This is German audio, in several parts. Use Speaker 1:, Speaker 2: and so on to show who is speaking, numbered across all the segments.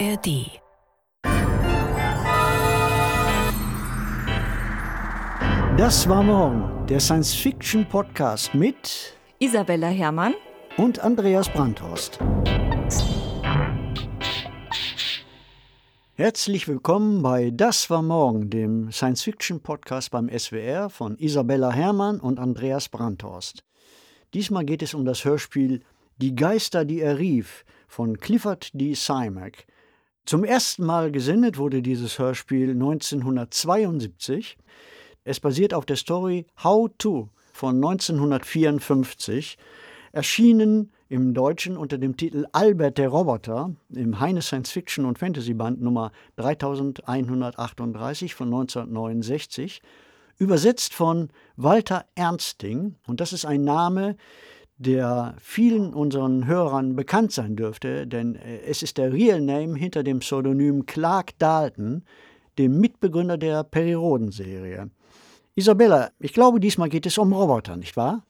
Speaker 1: ARD.
Speaker 2: Das war morgen, der Science-Fiction-Podcast mit
Speaker 3: Isabella Herrmann
Speaker 2: und Andreas Brandhorst. Herzlich willkommen bei Das war morgen, dem Science-Fiction-Podcast beim SWR von Isabella Herrmann und Andreas Brandhorst. Diesmal geht es um das Hörspiel Die Geister, die er rief von Clifford D. Simak. Zum ersten Mal gesendet wurde dieses Hörspiel 1972. Es basiert auf der Story How To von 1954, erschienen im Deutschen unter dem Titel Albert der Roboter im Heine Science Fiction und Fantasy Band Nummer 3138 von 1969, übersetzt von Walter Ernsting. Und das ist ein Name, der vielen unseren Hörern bekannt sein dürfte, denn äh, es ist der Real Name hinter dem Pseudonym Clark Dalton, dem Mitbegründer der Periroden-Serie. Isabella, ich glaube, diesmal geht es um Roboter, nicht wahr?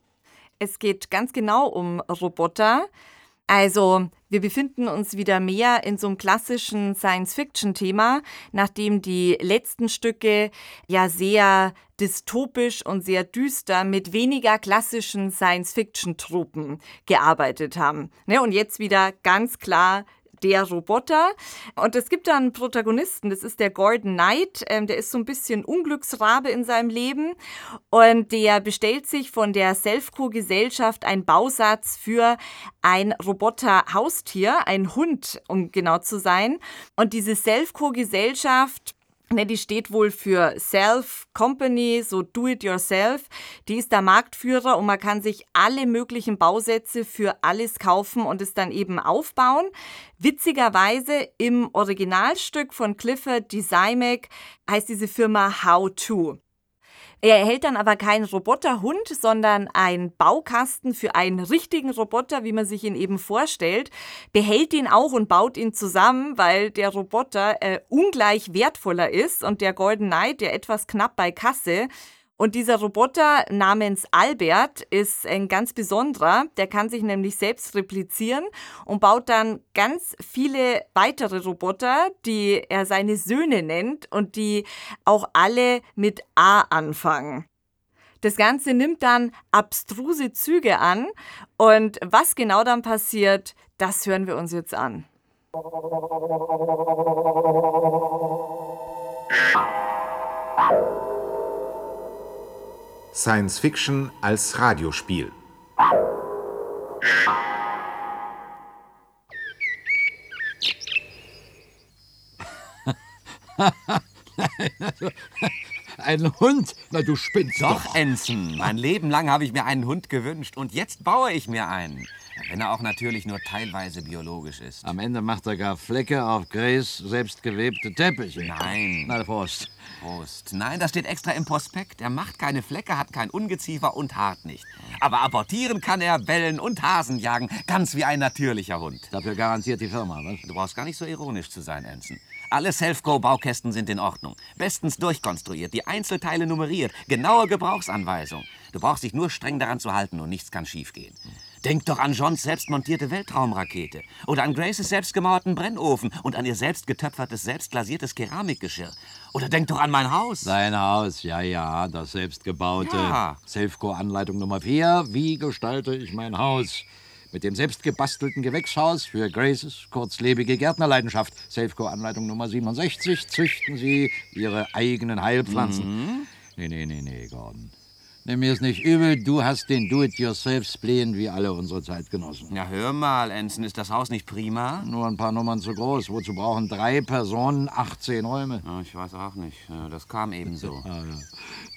Speaker 3: Es geht ganz genau um Roboter. Also, wir befinden uns wieder mehr in so einem klassischen Science-Fiction-Thema, nachdem die letzten Stücke ja sehr dystopisch und sehr düster mit weniger klassischen Science-Fiction-Tropen gearbeitet haben. Ne, und jetzt wieder ganz klar der Roboter. Und es gibt da einen Protagonisten, das ist der Gordon Knight. Ähm, der ist so ein bisschen Unglücksrabe in seinem Leben. Und der bestellt sich von der Selfco-Gesellschaft einen Bausatz für ein Roboter-Haustier, ein Hund, um genau zu sein. Und diese Selfco-Gesellschaft Ne, die steht wohl für Self Company, so Do It Yourself. Die ist der Marktführer und man kann sich alle möglichen Bausätze für alles kaufen und es dann eben aufbauen. Witzigerweise im Originalstück von Clifford Desigmek heißt diese Firma How To. Er erhält dann aber keinen Roboterhund, sondern einen Baukasten für einen richtigen Roboter, wie man sich ihn eben vorstellt, behält ihn auch und baut ihn zusammen, weil der Roboter äh, ungleich wertvoller ist. Und der Golden Knight, der etwas knapp bei Kasse, und dieser Roboter namens Albert ist ein ganz besonderer. Der kann sich nämlich selbst replizieren und baut dann ganz viele weitere Roboter, die er seine Söhne nennt und die auch alle mit A anfangen. Das Ganze nimmt dann abstruse Züge an und was genau dann passiert, das hören wir uns jetzt an.
Speaker 4: Science Fiction als Radiospiel.
Speaker 5: Ein Hund? Na, du spinnst doch.
Speaker 6: Doch, Ensign. Mein Leben lang habe ich mir einen Hund gewünscht und jetzt baue ich mir einen. Wenn er auch natürlich nur teilweise biologisch ist.
Speaker 5: Am Ende macht er gar Flecke auf Grace selbstgewebte Teppiche.
Speaker 6: Nein.
Speaker 5: Na, Prost.
Speaker 6: Prost. Nein, das steht extra im Prospekt. Er macht keine Flecke, hat kein Ungeziefer und hart nicht. Aber apportieren kann er, bellen und Hasen jagen. Ganz wie ein natürlicher Hund.
Speaker 5: Dafür garantiert die Firma, was?
Speaker 6: Du brauchst gar nicht so ironisch zu sein, Ensign. Alle Self-Go-Baukästen sind in Ordnung. Bestens durchkonstruiert, die Einzelteile nummeriert, genaue Gebrauchsanweisung. Du brauchst dich nur streng daran zu halten und nichts kann schiefgehen. Denk doch an Johns selbstmontierte Weltraumrakete oder an Graces selbstgemauerten Brennofen und an ihr selbst getöpfertes, selbstglasiertes Keramikgeschirr. Oder denk doch an mein Haus.
Speaker 5: Sein Haus, ja, ja, das selbstgebaute.
Speaker 6: Ja.
Speaker 5: Selfco-Anleitung Nummer 4. Wie gestalte ich mein Haus? Mit dem selbstgebastelten Gewächshaus für Graces kurzlebige Gärtnerleidenschaft. Selfco-Anleitung Nummer 67. Züchten Sie Ihre eigenen Heilpflanzen. Nee, nee, nee, nee, Gordon. Nimm mir es nicht übel, du hast den Do-it-yourself-Spleen wie alle unsere Zeitgenossen.
Speaker 6: Ja, hör mal, Ensign, ist das Haus nicht prima?
Speaker 5: Nur ein paar Nummern zu groß. Wozu brauchen drei Personen 18 Räume?
Speaker 6: Ja, ich weiß auch nicht. Das kam eben so.
Speaker 5: Ah, ja.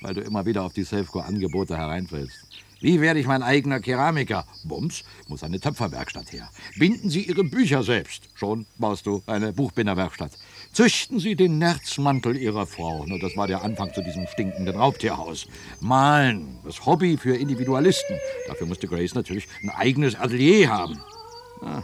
Speaker 5: Weil du immer wieder auf die Selfco-Angebote hereinfällst. Wie werde ich mein eigener Keramiker? Bums, muss eine Töpferwerkstatt her. Binden Sie Ihre Bücher selbst. Schon baust du eine Buchbinderwerkstatt. Züchten Sie den Nerzmantel Ihrer Frau. Nur das war der Anfang zu diesem stinkenden Raubtierhaus. Malen, das Hobby für Individualisten. Dafür musste Grace natürlich ein eigenes Atelier haben. Ah.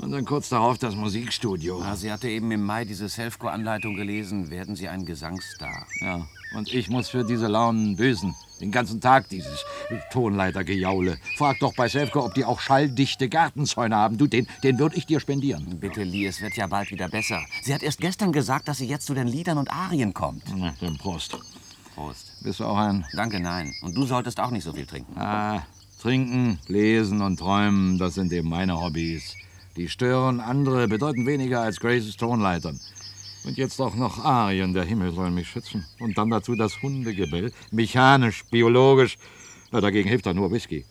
Speaker 5: Und dann kurz darauf das Musikstudio.
Speaker 6: Ja, sie hatte eben im Mai diese Selfco-Anleitung gelesen. Werden Sie ein Gesangsstar?
Speaker 5: Ja,
Speaker 7: Und ich muss für diese Launen büßen. Den ganzen Tag dieses Tonleitergejaule. Frag doch bei Selfco, ob die auch schalldichte Gartenzäune haben. Du, den, den würde ich dir spendieren.
Speaker 8: Bitte, Lee, es wird ja bald wieder besser. Sie hat erst gestern gesagt, dass sie jetzt zu den Liedern und Arien kommt.
Speaker 7: Na, dann Prost.
Speaker 8: Prost.
Speaker 7: Bist du auch ein?
Speaker 8: Danke, nein. Und du solltest auch nicht so viel trinken.
Speaker 7: Ah, trinken, lesen und träumen, das sind eben meine Hobbys. Die stören andere bedeutend weniger als Graces Tonleitern. Und jetzt auch noch Arien, der Himmel soll mich schützen. Und dann dazu das Hundegebell, mechanisch, biologisch. Na, dagegen hilft da nur Whisky.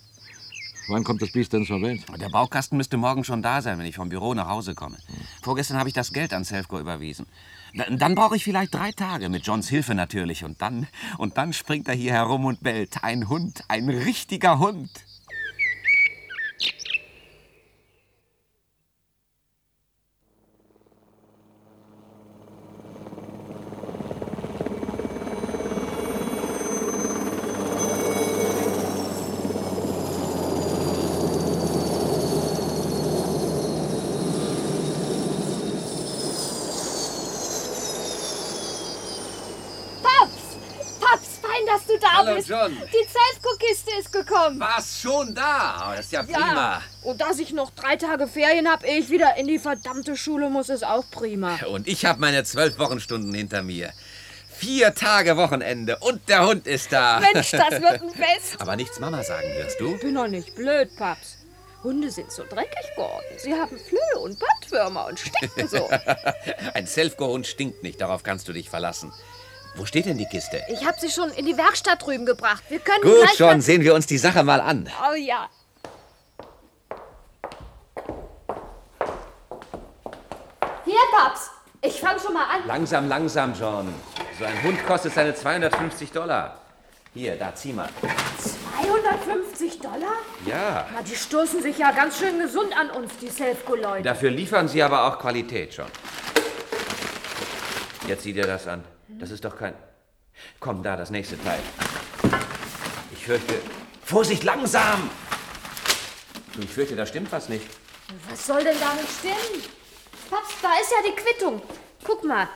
Speaker 7: Wann kommt das Biest denn zur Welt?
Speaker 8: Der Baukasten müsste morgen schon da sein, wenn ich vom Büro nach Hause komme. Vorgestern habe ich das Geld an Selfco überwiesen. Da- Dann brauche ich vielleicht drei Tage, mit Johns Hilfe natürlich. Und dann, und dann springt er hier herum und bellt. Ein Hund, ein richtiger Hund.
Speaker 9: Paps! Paps, fein, dass du da
Speaker 6: Hallo,
Speaker 9: bist.
Speaker 6: John.
Speaker 9: Die Zelfko-Kiste ist gekommen.
Speaker 6: War's schon da? Das ist ja
Speaker 9: Ja.
Speaker 6: prima.
Speaker 9: Und dass ich noch drei Tage Ferien hab, ehe ich wieder in die verdammte Schule muss, ist auch prima.
Speaker 6: Und ich habe meine zwölf Wochenstunden hinter mir. Vier Tage Wochenende und der Hund ist da.
Speaker 9: Mensch, das wird ein Fest.
Speaker 6: Aber nichts Mama sagen wirst du?
Speaker 9: bin doch nicht blöd, Paps. Hunde sind so dreckig geworden. Sie haben Flöhe und Bandwürmer und stinken so.
Speaker 6: Ein Selfco-Hund stinkt nicht, darauf kannst du dich verlassen. Wo steht denn die Kiste?
Speaker 9: Ich hab sie schon in die Werkstatt drüben gebracht. Wir können
Speaker 6: Gut,
Speaker 9: gleich
Speaker 6: schon, sehen wir uns die Sache mal an.
Speaker 9: Oh ja. Hier, Paps. Ich fang schon mal an.
Speaker 6: Langsam, langsam, John. So ein Hund kostet seine 250 Dollar. Hier, da, zieh mal.
Speaker 9: 250 Dollar?
Speaker 6: Ja.
Speaker 9: Na, die stoßen sich ja ganz schön gesund an uns, die Selfco-Leute.
Speaker 6: Dafür liefern sie aber auch Qualität, John. Jetzt sieh dir das an. Das ist doch kein... Komm, da, das nächste Teil. Ich fürchte... Vorsicht, langsam! Ich fürchte, da stimmt was nicht.
Speaker 9: Was soll denn da nicht stimmen? Paps, da ist ja die Quittung. Guck mal.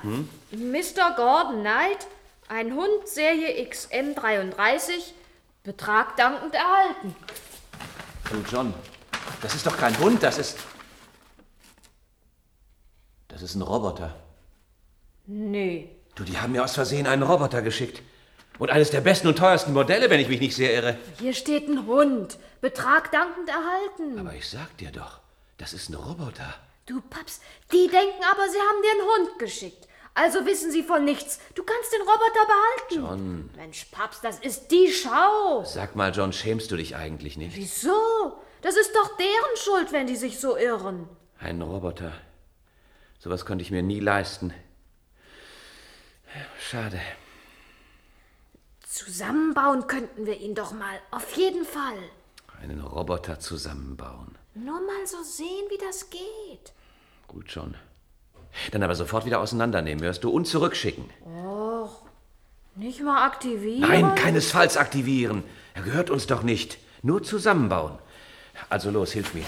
Speaker 9: Mr. Gordon Knight, ein Hund, Serie XM33, Betrag dankend erhalten.
Speaker 6: Du, John, das ist doch kein Hund, das ist... Das ist ein Roboter.
Speaker 9: Nee.
Speaker 6: Du, die haben mir aus Versehen einen Roboter geschickt. Und eines der besten und teuersten Modelle, wenn ich mich nicht sehr irre.
Speaker 9: Hier steht ein Hund. Betrag dankend erhalten.
Speaker 6: Aber ich sag dir doch, das ist ein Roboter.
Speaker 9: Du, Paps, die denken aber, sie haben dir einen Hund geschickt. Also wissen sie von nichts. Du kannst den Roboter behalten.
Speaker 6: John,
Speaker 9: Mensch, Paps, das ist die Schau.
Speaker 6: sag mal, John, schämst du dich eigentlich nicht?
Speaker 9: Wieso? Das ist doch deren Schuld, wenn die sich so irren.
Speaker 6: Ein Roboter. Sowas konnte ich mir nie leisten. Schade.
Speaker 9: Zusammenbauen könnten wir ihn doch mal. Auf jeden Fall.
Speaker 6: Einen Roboter zusammenbauen.
Speaker 9: Nur mal so sehen, wie das geht.
Speaker 6: Gut schon. Dann aber sofort wieder auseinandernehmen, hörst du, und zurückschicken.
Speaker 9: Nicht mal aktivieren?
Speaker 6: Nein, keinesfalls aktivieren. Er gehört uns doch nicht. Nur zusammenbauen. Also los, hilf mir.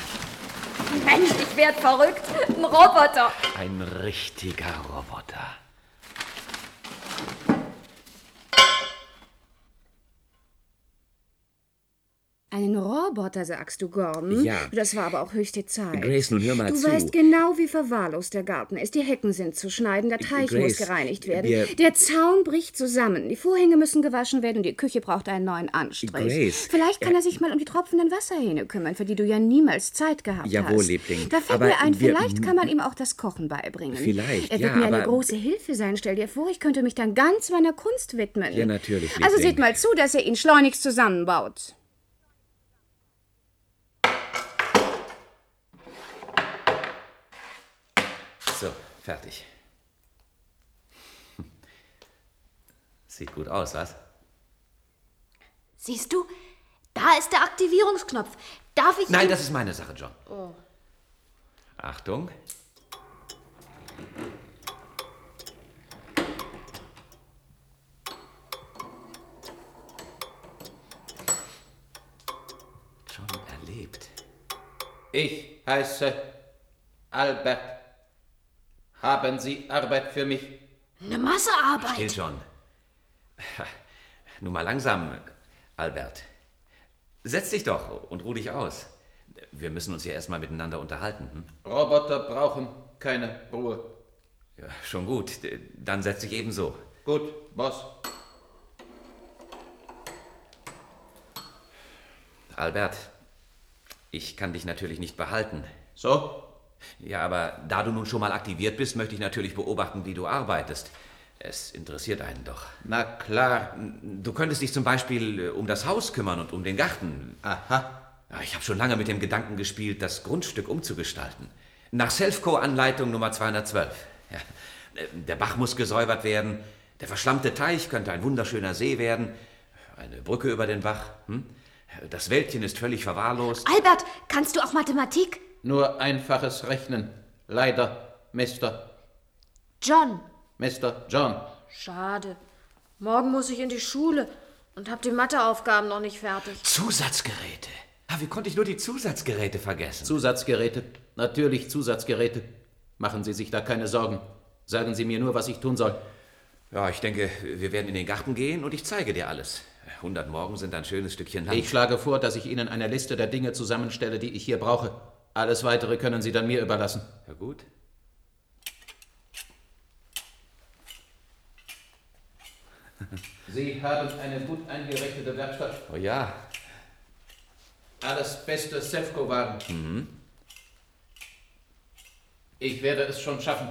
Speaker 9: Mensch, ich werd verrückt. Ein Roboter.
Speaker 6: Ein richtiger Roboter. Thank you.
Speaker 10: Einen Roboter, sagst du, Gordon?
Speaker 6: Ja.
Speaker 10: Das war aber auch höchste Zeit.
Speaker 6: Grace, nun hör mal
Speaker 10: du
Speaker 6: zu.
Speaker 10: weißt genau, wie verwahrlost der Garten ist. Die Hecken sind zu schneiden, der Teich
Speaker 6: Grace,
Speaker 10: muss gereinigt werden.
Speaker 6: wir-
Speaker 10: Der Zaun bricht zusammen, die Vorhänge müssen gewaschen werden und die Küche braucht einen neuen Anstrich.
Speaker 6: Grace,
Speaker 10: Vielleicht kann er sich mal um die tropfenden Wasserhähne kümmern, für die du ja niemals Zeit gehabt
Speaker 6: Jawohl,
Speaker 10: hast.
Speaker 6: Liebling.
Speaker 10: Da fällt
Speaker 6: Aber
Speaker 10: mir ein,
Speaker 6: wir-
Speaker 10: vielleicht kann man ihm auch das Kochen beibringen.
Speaker 6: Vielleicht,
Speaker 10: Er wird
Speaker 6: ja,
Speaker 10: mir eine
Speaker 6: aber-
Speaker 10: große Hilfe sein. Stell dir vor, ich könnte mich dann ganz meiner Kunst widmen.
Speaker 6: Ja, natürlich,
Speaker 10: Also
Speaker 6: Liebling.
Speaker 10: seht mal zu, dass er ihn schleunigst zusammenbaut.
Speaker 6: So, fertig. Sieht gut aus, was?
Speaker 9: Siehst du? Da ist der Aktivierungsknopf. Darf ich.
Speaker 6: Nein, das ist meine Sache, John. Achtung. John erlebt.
Speaker 11: Ich heiße Albert. Haben Sie Arbeit für mich?
Speaker 9: Eine Masse Arbeit.
Speaker 6: Still, John. Nun mal langsam, Albert. Setz dich doch und ruh dich aus. Wir müssen uns ja erstmal miteinander unterhalten. Hm?
Speaker 11: Roboter brauchen keine Ruhe.
Speaker 6: Ja, schon gut. Dann setz dich ebenso.
Speaker 11: Gut, Boss.
Speaker 6: Albert, ich kann dich natürlich nicht behalten.
Speaker 11: So?
Speaker 6: Ja, aber da du nun schon mal aktiviert bist, möchte ich natürlich beobachten, wie du arbeitest. Es interessiert einen doch.
Speaker 11: Na klar.
Speaker 6: Du könntest dich zum Beispiel äh, um das Haus kümmern und um den Garten.
Speaker 11: Aha.
Speaker 6: Ich habe schon lange mit dem Gedanken gespielt, das Grundstück umzugestalten. Nach Selfco-Anleitung Nummer 212. Ja, äh, der Bach muss gesäubert werden. Der verschlammte Teich könnte ein wunderschöner See werden. Eine Brücke über den Bach. Hm? Das Wäldchen ist völlig verwahrlost.
Speaker 10: Albert, kannst du auch Mathematik?
Speaker 11: Nur einfaches Rechnen. Leider, Mr.
Speaker 9: John.
Speaker 11: Mr. John.
Speaker 9: Schade. Morgen muss ich in die Schule und hab die Matheaufgaben noch nicht fertig.
Speaker 6: Zusatzgeräte. Ah, wie konnte ich nur die Zusatzgeräte vergessen?
Speaker 11: Zusatzgeräte. Natürlich Zusatzgeräte. Machen Sie sich da keine Sorgen. Sagen Sie mir nur, was ich tun soll.
Speaker 6: Ja, ich denke, wir werden in den Garten gehen und ich zeige dir alles. 100 Morgen sind ein schönes Stückchen Land.
Speaker 11: Ich schlage vor, dass ich Ihnen eine Liste der Dinge zusammenstelle, die ich hier brauche. Alles Weitere können Sie dann mir überlassen.
Speaker 6: Ja, gut.
Speaker 11: Sie haben eine gut eingerichtete Werkstatt.
Speaker 6: Oh ja.
Speaker 11: Alles beste Sefco-Wagen.
Speaker 6: Mhm.
Speaker 11: Ich werde es schon schaffen.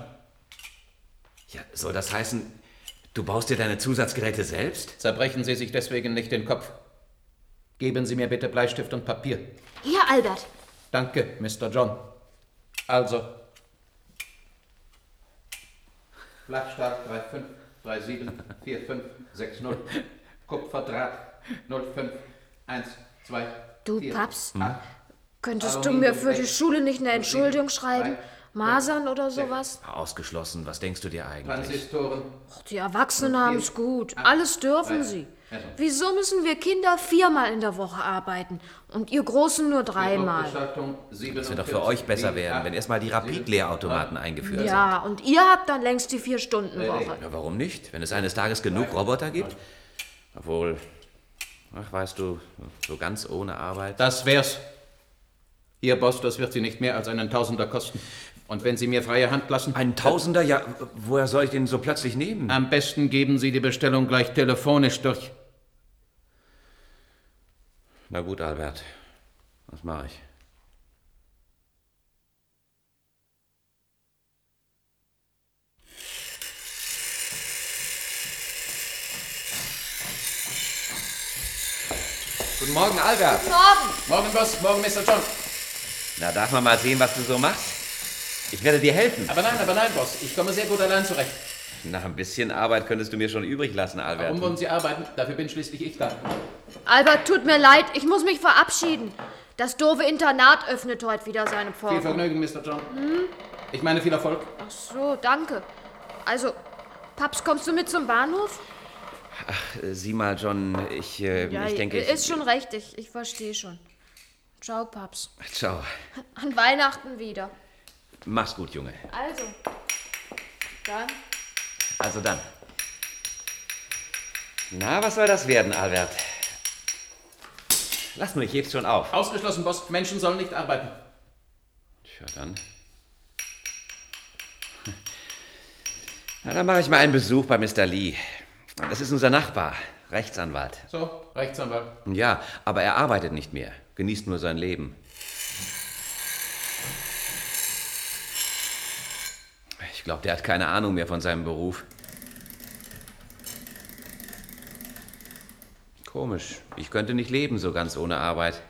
Speaker 6: Ja, soll das heißen, du baust dir deine Zusatzgeräte selbst?
Speaker 11: Zerbrechen Sie sich deswegen nicht den Kopf. Geben Sie mir bitte Bleistift und Papier.
Speaker 10: Hier, Albert.
Speaker 11: Danke, Mr. John. Also. Flachstab 35, 37, 45, 60. Kupferdraht 05, 1, 2,
Speaker 9: Du,
Speaker 11: 4,
Speaker 9: Paps,
Speaker 11: 8,
Speaker 9: könntest du
Speaker 11: Aluminium
Speaker 9: mir für die
Speaker 11: sechs,
Speaker 9: Schule nicht eine Entschuldigung schreiben?
Speaker 11: drei,
Speaker 9: Masern oder sowas?
Speaker 6: Ausgeschlossen, was denkst du dir eigentlich?
Speaker 11: Transistoren.
Speaker 9: Ach, die Erwachsenen haben es gut. Alles dürfen
Speaker 11: drei.
Speaker 9: sie.
Speaker 11: Also.
Speaker 9: Wieso müssen wir Kinder viermal in der Woche arbeiten und ihr Großen nur dreimal?
Speaker 6: Das wird doch für euch besser werden, wenn erstmal die Rapid-Lehrautomaten eingeführt sind.
Speaker 9: Ja, und ihr habt dann längst die Vier-Stunden-Woche.
Speaker 6: Ja, warum nicht? Wenn es eines Tages genug Roboter gibt? Obwohl, ach, weißt du, so ganz ohne Arbeit.
Speaker 11: Das wär's. Ihr Boss, das wird Sie nicht mehr als einen Tausender kosten. Und wenn Sie mir freie Hand lassen.
Speaker 6: Ein Tausender? Ja, woher soll ich den so plötzlich nehmen?
Speaker 11: Am besten geben Sie die Bestellung gleich telefonisch durch.
Speaker 6: Na gut, Albert. Was mache ich? Guten Morgen, Albert.
Speaker 9: Morgen.
Speaker 11: Morgen, Boss. Morgen, Mr. John.
Speaker 6: Na, darf man mal sehen, was du so machst? Ich werde dir helfen.
Speaker 11: Aber nein, aber nein, Boss. Ich komme sehr gut allein zurecht.
Speaker 6: Na, ein bisschen Arbeit könntest du mir schon übrig lassen, Albert.
Speaker 11: Warum wollen Sie arbeiten? Dafür bin schließlich ich da.
Speaker 9: Albert, tut mir leid, ich muss mich verabschieden. Das doofe Internat öffnet heute wieder seine
Speaker 11: Viel
Speaker 9: Pforten.
Speaker 11: Vergnügen, Mr. John.
Speaker 9: Hm?
Speaker 11: Ich meine viel Erfolg.
Speaker 9: Ach so, danke. Also, Paps, kommst du mit zum Bahnhof?
Speaker 6: Ach, äh, sieh mal, John, ich, äh,
Speaker 9: Ja,
Speaker 6: ich denke...
Speaker 9: ist schon recht, ich, ich verstehe schon. Ciao, Paps.
Speaker 6: Ciao.
Speaker 9: An Weihnachten wieder.
Speaker 6: Mach's gut, Junge.
Speaker 9: Also, dann.
Speaker 6: Also dann. Na, was soll das werden, Albert? Lass nur, ich heb's schon auf.
Speaker 11: Ausgeschlossen, Boss. Menschen sollen nicht arbeiten.
Speaker 6: Tja, dann. Na, dann mache ich mal einen Besuch bei Mr. Lee. Das ist unser Nachbar, Rechtsanwalt.
Speaker 11: So, Rechtsanwalt.
Speaker 6: Ja, aber er arbeitet nicht mehr, genießt nur sein Leben. Ich glaube, der hat keine Ahnung mehr von seinem Beruf. Komisch, ich könnte nicht leben so ganz ohne Arbeit.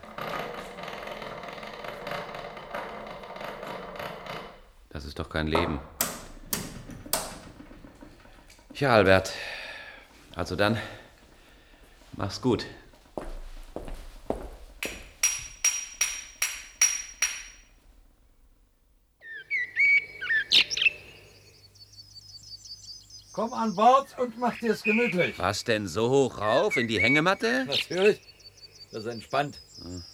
Speaker 6: Das ist doch kein Leben. Ja, Albert. Also dann, mach's gut.
Speaker 12: Komm an Bord und mach dir's gemütlich.
Speaker 6: Was denn so hoch rauf in die Hängematte?
Speaker 12: Natürlich. Das ist entspannt.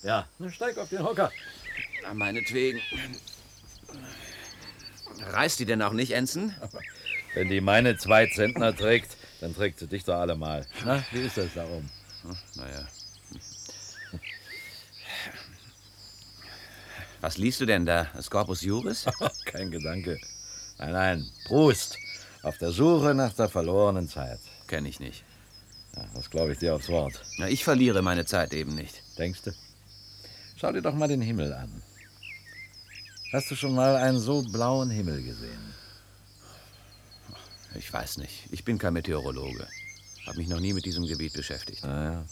Speaker 12: Ja, dann steig auf den Hocker.
Speaker 6: Na, meinetwegen. Reißt die denn auch nicht, Enzen?
Speaker 12: Wenn die meine zwei Zentner trägt,
Speaker 5: Dann trägt sie dich doch alle mal. Na, wie ist das da oben?
Speaker 6: Naja. Was liest du denn da? Das Corpus Juris?
Speaker 5: Kein Gedanke. Nein, nein, Proust. Auf der Suche nach der verlorenen Zeit.
Speaker 6: Kenn ich nicht.
Speaker 5: Ja, das glaube ich dir aufs Wort.
Speaker 6: Na, ich verliere meine Zeit eben nicht.
Speaker 5: Denkst du? Schau dir doch mal den Himmel an. Hast du schon mal einen so blauen Himmel gesehen?
Speaker 6: Ich weiß nicht. Ich bin kein Meteorologe. Hab mich noch nie mit diesem Gebiet beschäftigt.
Speaker 5: Naja.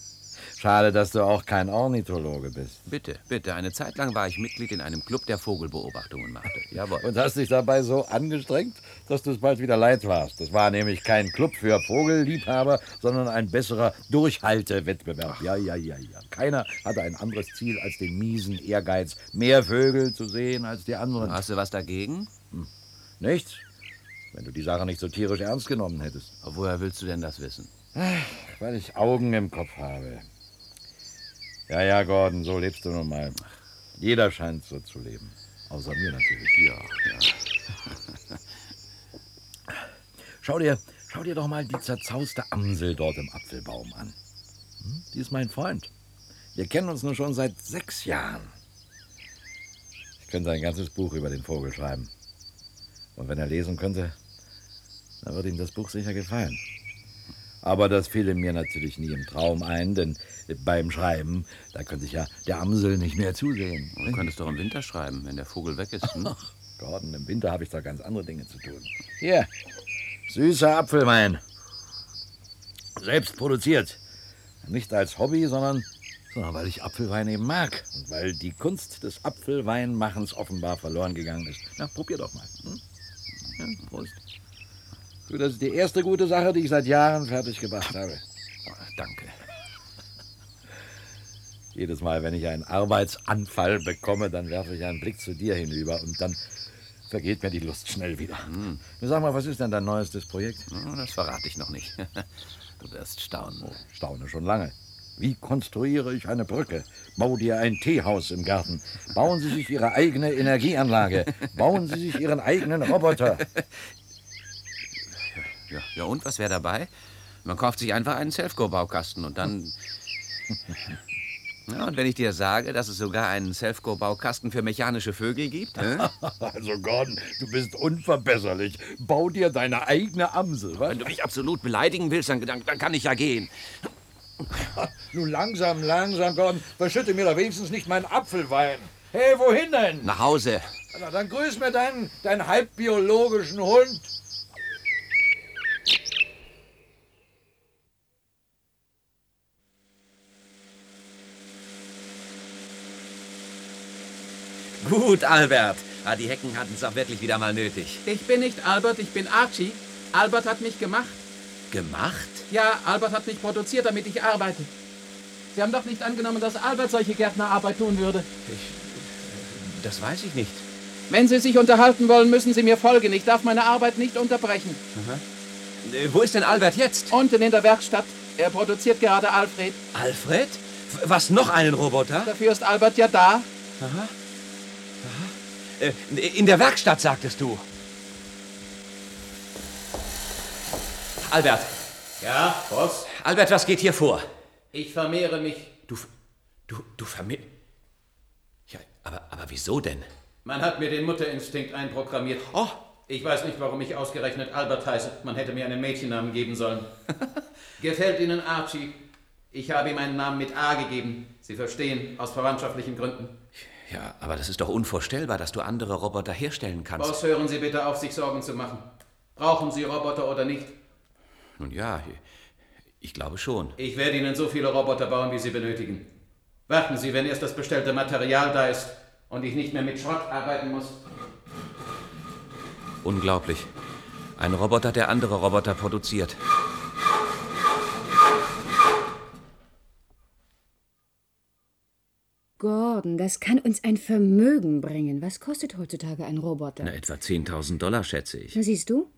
Speaker 5: Schade, dass du auch kein Ornithologe bist.
Speaker 6: Bitte, bitte. Eine Zeit lang war ich Mitglied in einem Club, der Vogelbeobachtungen machte. Jawohl.
Speaker 5: Und hast dich dabei so angestrengt, dass du es bald wieder leid warst. Das war nämlich kein Club für Vogelliebhaber, sondern ein besserer Durchhaltewettbewerb. Ja, ja, ja, ja. Keiner hatte ein anderes Ziel als den miesen Ehrgeiz, mehr Vögel zu sehen als die anderen.
Speaker 6: Hast du was dagegen?
Speaker 5: Hm. Nichts. Wenn du die Sache nicht so tierisch ernst genommen hättest.
Speaker 6: Woher willst du denn das wissen?
Speaker 5: Weil ich Augen im Kopf habe. Ja, ja, Gordon, so lebst du nun mal. Jeder scheint so zu leben. Außer mir natürlich.
Speaker 6: Ja, ja.
Speaker 5: schau dir, schau dir doch mal die zerzauste Amsel dort im Apfelbaum an. Hm? Die ist mein Freund. Wir kennen uns nun schon seit sechs Jahren. Ich könnte ein ganzes Buch über den Vogel schreiben. Und wenn er lesen könnte, dann würde ihm das Buch sicher gefallen. Aber das fiel mir natürlich nie im Traum ein, denn beim Schreiben, da könnte ich ja der Amsel nicht mehr zusehen.
Speaker 6: Du könntest doch im Winter schreiben, wenn der Vogel weg ist. Hm?
Speaker 5: Ach, Gordon, im Winter habe ich doch ganz andere Dinge zu tun. Hier, süßer Apfelwein. Selbst produziert. Nicht als Hobby, sondern, sondern weil ich Apfelwein eben mag. Und weil die Kunst des Apfelweinmachens offenbar verloren gegangen ist. Na, probier doch mal. Hm? Ja, Prost. Du, das ist die erste gute Sache, die ich seit Jahren fertig gebracht habe.
Speaker 6: Oh, danke.
Speaker 5: Jedes Mal, wenn ich einen Arbeitsanfall bekomme, dann werfe ich einen Blick zu dir hinüber und dann vergeht mir die Lust schnell wieder. Hm. Sag mal, was ist denn dein neuestes Projekt?
Speaker 6: Oh, das verrate ich noch nicht. Du wirst staunen.
Speaker 5: Oh, staune schon lange. Wie konstruiere ich eine Brücke? Bau dir ein Teehaus im Garten. Bauen Sie sich Ihre eigene Energieanlage. Bauen Sie sich Ihren eigenen Roboter.
Speaker 6: Ja, ja und was wäre dabei? Man kauft sich einfach einen Selfco-Baukasten und dann. Ja, und wenn ich dir sage, dass es sogar einen Selfco-Baukasten für mechanische Vögel gibt? Hä?
Speaker 5: Also, Gordon, du bist unverbesserlich. Bau dir deine eigene Amsel, was?
Speaker 6: Wenn du mich absolut beleidigen willst, dann, dann, dann kann ich ja gehen.
Speaker 5: Nun langsam, langsam, Gordon. Verschütte mir doch wenigstens nicht meinen Apfelwein. Hey, wohin denn?
Speaker 6: Nach Hause.
Speaker 5: Na, dann grüß mir deinen, deinen halbbiologischen Hund.
Speaker 6: Gut, Albert. Ah, die Hecken hatten es auch wirklich wieder mal nötig.
Speaker 11: Ich bin nicht Albert, ich bin Archie. Albert hat mich gemacht.
Speaker 6: Gemacht?
Speaker 11: Ja, Albert hat mich produziert, damit ich arbeite. Sie haben doch nicht angenommen, dass Albert solche Gärtnerarbeit tun würde.
Speaker 6: Ich, das weiß ich nicht.
Speaker 11: Wenn Sie sich unterhalten wollen, müssen Sie mir folgen. Ich darf meine Arbeit nicht unterbrechen.
Speaker 6: Aha. Äh, wo ist denn Albert jetzt?
Speaker 11: Unten in der Werkstatt. Er produziert gerade Alfred.
Speaker 6: Alfred? Was, noch einen Roboter?
Speaker 11: Dafür ist Albert ja da.
Speaker 6: Aha. Aha. In der Werkstatt, sagtest du. Albert.
Speaker 11: Ja, Boss?
Speaker 6: Albert, was geht hier vor?
Speaker 11: Ich vermehre mich.
Speaker 6: Du, du, du vermehrst... Ja, aber, aber wieso denn?
Speaker 11: Man hat mir den Mutterinstinkt einprogrammiert.
Speaker 6: Oh.
Speaker 11: Ich weiß nicht, warum ich ausgerechnet Albert heiße. Man hätte mir einen Mädchennamen geben sollen. Gefällt Ihnen Archie? Ich habe ihm einen Namen mit A gegeben. Sie verstehen, aus verwandtschaftlichen Gründen.
Speaker 6: Ja, aber das ist doch unvorstellbar, dass du andere Roboter herstellen kannst.
Speaker 11: Boss, hören Sie bitte auf, sich Sorgen zu machen. Brauchen Sie Roboter oder nicht?
Speaker 6: Nun ja, ich glaube schon.
Speaker 11: Ich werde Ihnen so viele Roboter bauen, wie Sie benötigen. Warten Sie, wenn erst das bestellte Material da ist und ich nicht mehr mit Schrott arbeiten muss.
Speaker 6: Unglaublich. Ein Roboter, der andere Roboter produziert.
Speaker 10: Gordon, das kann uns ein Vermögen bringen. Was kostet heutzutage ein Roboter?
Speaker 6: Na, etwa 10.000 Dollar, schätze ich.
Speaker 10: Na, siehst du?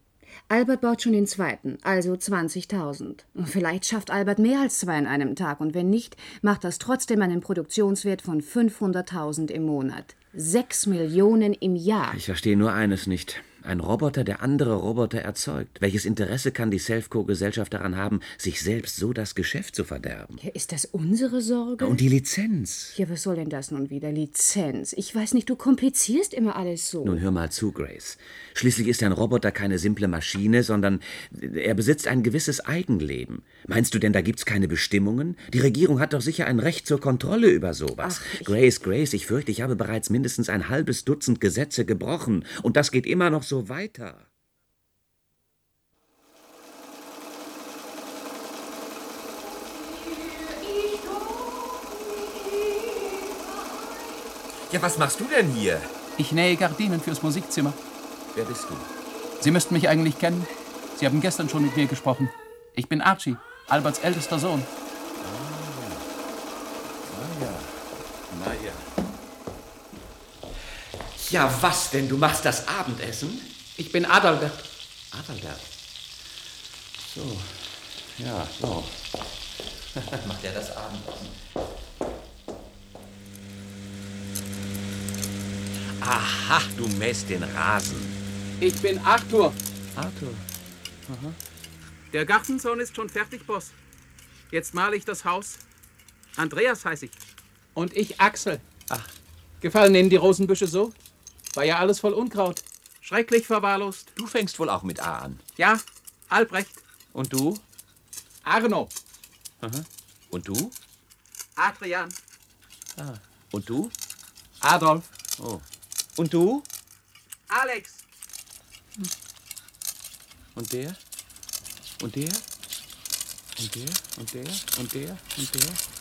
Speaker 10: Albert baut schon den zweiten, also 20.000. Vielleicht schafft Albert mehr als zwei in einem Tag und wenn nicht, macht das trotzdem einen Produktionswert von 500.000 im Monat. Sechs Millionen im Jahr.
Speaker 6: Ich verstehe nur eines nicht. Ein Roboter, der andere Roboter erzeugt. Welches Interesse kann die Selfco-Gesellschaft daran haben, sich selbst so das Geschäft zu verderben?
Speaker 10: Ja, ist das unsere Sorge?
Speaker 6: Und die Lizenz?
Speaker 10: Ja, was soll denn das nun wieder? Lizenz. Ich weiß nicht, du komplizierst immer alles so.
Speaker 6: Nun hör mal zu, Grace. Schließlich ist ein Roboter keine simple Maschine, sondern er besitzt ein gewisses Eigenleben. Meinst du denn, da gibt's keine Bestimmungen? Die Regierung hat doch sicher ein Recht zur Kontrolle über sowas.
Speaker 10: Ach,
Speaker 6: Grace, Grace, ich fürchte, ich habe bereits mindestens ein halbes Dutzend Gesetze gebrochen. Und das geht immer noch so weiter. Ja, was machst du denn hier?
Speaker 11: Ich nähe Gardinen fürs Musikzimmer.
Speaker 6: Wer bist du?
Speaker 11: Sie müssten mich eigentlich kennen. Sie haben gestern schon mit mir gesprochen. Ich bin Archie, Alberts ältester Sohn.
Speaker 6: Na ja. Ja, was denn? Du machst das Abendessen?
Speaker 11: Ich bin Adalbert.
Speaker 6: Adalbert. So. Ja, so. Macht er das Abendessen? Aha, du mähst den Rasen.
Speaker 11: Ich bin Arthur.
Speaker 6: Arthur.
Speaker 11: Der Gartenzaun ist schon fertig, Boss. Jetzt male ich das Haus. Andreas heiße ich. Und ich Axel.
Speaker 6: Ach.
Speaker 11: Gefallen Ihnen die Rosenbüsche so? War ja alles voll Unkraut. Schrecklich verwahrlost.
Speaker 6: Du fängst wohl auch mit A an.
Speaker 11: Ja, Albrecht.
Speaker 6: Und du?
Speaker 11: Arno.
Speaker 6: Aha. Und du?
Speaker 11: Adrian.
Speaker 6: Ah. Und du?
Speaker 11: Adolf.
Speaker 6: Oh. Und du?
Speaker 11: Alex.
Speaker 6: Und der? Und der? Und der? Und der? Und der? Und der?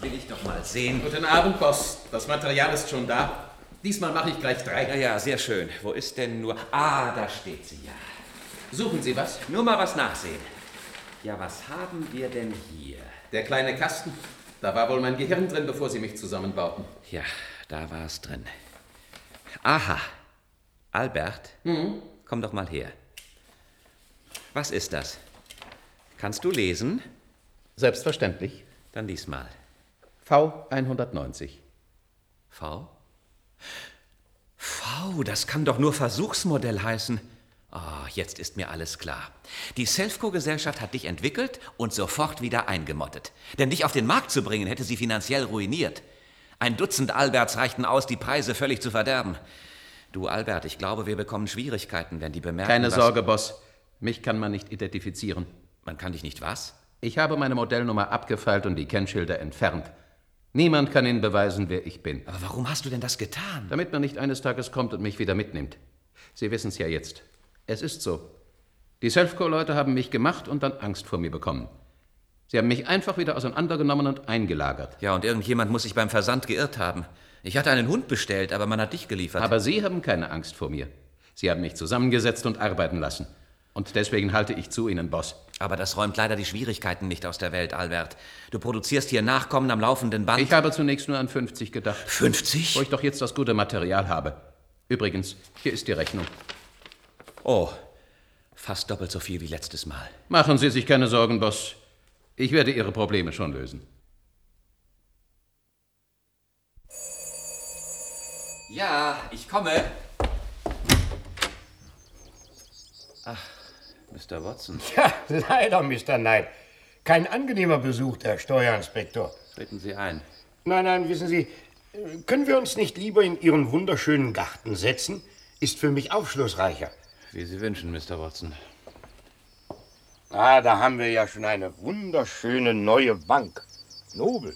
Speaker 6: Jetzt will ich doch mal sehen.
Speaker 11: Guten Abend, Boss. Das Material ist schon da. Diesmal mache ich gleich drei.
Speaker 6: Ja, ja, sehr schön. Wo ist denn nur. Ah, da steht sie ja.
Speaker 11: Suchen Sie was?
Speaker 6: Nur mal was nachsehen. Ja, was haben wir denn hier?
Speaker 11: Der kleine Kasten. Da war wohl mein Gehirn drin, bevor Sie mich zusammenbauten.
Speaker 6: Ja, da war es drin. Aha. Albert,
Speaker 11: Mhm.
Speaker 6: komm doch mal her. Was ist das? Kannst du lesen?
Speaker 11: Selbstverständlich.
Speaker 6: Dann lies mal.
Speaker 11: V190.
Speaker 6: V? V, das kann doch nur Versuchsmodell heißen. Ah, jetzt ist mir alles klar. Die Selfco-Gesellschaft hat dich entwickelt und sofort wieder eingemottet. Denn dich auf den Markt zu bringen, hätte sie finanziell ruiniert. Ein Dutzend Alberts reichten aus, die Preise völlig zu verderben. Du, Albert, ich glaube, wir bekommen Schwierigkeiten, wenn die bemerken,
Speaker 11: Keine Sorge, Boss. Mich kann man nicht identifizieren.
Speaker 6: Man kann dich nicht was?
Speaker 11: Ich habe meine Modellnummer abgefeilt und die Kennschilder entfernt. Niemand kann Ihnen beweisen, wer ich bin.
Speaker 6: Aber warum hast du denn das getan?
Speaker 11: Damit man nicht eines Tages kommt und mich wieder mitnimmt. Sie wissen es ja jetzt. Es ist so. Die Selfco-Leute haben mich gemacht und dann Angst vor mir bekommen. Sie haben mich einfach wieder auseinandergenommen und eingelagert.
Speaker 6: Ja, und irgendjemand muss sich beim Versand geirrt haben. Ich hatte einen Hund bestellt, aber man hat dich geliefert.
Speaker 11: Aber Sie haben keine Angst vor mir. Sie haben mich zusammengesetzt und arbeiten lassen. Und deswegen halte ich zu Ihnen, Boss.
Speaker 6: Aber das räumt leider die Schwierigkeiten nicht aus der Welt, Albert. Du produzierst hier Nachkommen am laufenden Band.
Speaker 11: Ich habe zunächst nur an 50 gedacht.
Speaker 6: 50?
Speaker 11: Wo ich doch jetzt das gute Material habe. Übrigens, hier ist die Rechnung.
Speaker 6: Oh, fast doppelt so viel wie letztes Mal.
Speaker 11: Machen Sie sich keine Sorgen, Boss. Ich werde Ihre Probleme schon lösen.
Speaker 6: Ja, ich komme. Ach, Mr. Watson.
Speaker 13: Ja, leider, Mr. Knight. Kein angenehmer Besuch, Herr Steuerinspektor.
Speaker 6: Treten Sie ein.
Speaker 13: Nein, nein, wissen Sie, können wir uns nicht lieber in Ihren wunderschönen Garten setzen? Ist für mich aufschlussreicher.
Speaker 6: Wie Sie wünschen, Mr. Watson.
Speaker 13: Ah, da haben wir ja schon eine wunderschöne neue Bank. Nobel.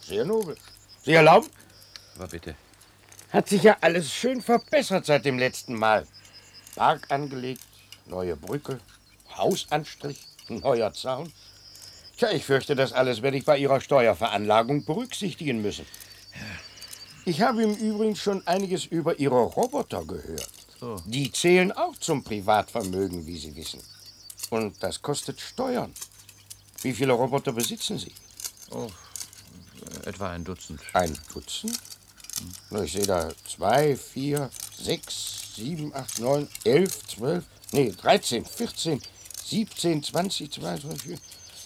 Speaker 13: Sehr nobel. Sie erlauben?
Speaker 6: Aber bitte.
Speaker 13: Hat sich ja alles schön verbessert seit dem letzten Mal. Park angelegt, neue Brücke, Hausanstrich, neuer Zaun. Tja, ich fürchte, das alles werde ich bei Ihrer Steuerveranlagung berücksichtigen müssen. Ich habe im Übrigen schon einiges über Ihre Roboter gehört.
Speaker 6: So.
Speaker 13: Die zählen auch zum Privatvermögen, wie Sie wissen. Und das kostet Steuern. Wie viele Roboter besitzen Sie?
Speaker 6: Oh, etwa ein Dutzend.
Speaker 13: Ein Dutzend? Na, Ich sehe da zwei, vier, sechs, sieben, acht, neun, elf, zwölf, nee, 13, 14, 17, 20, 22,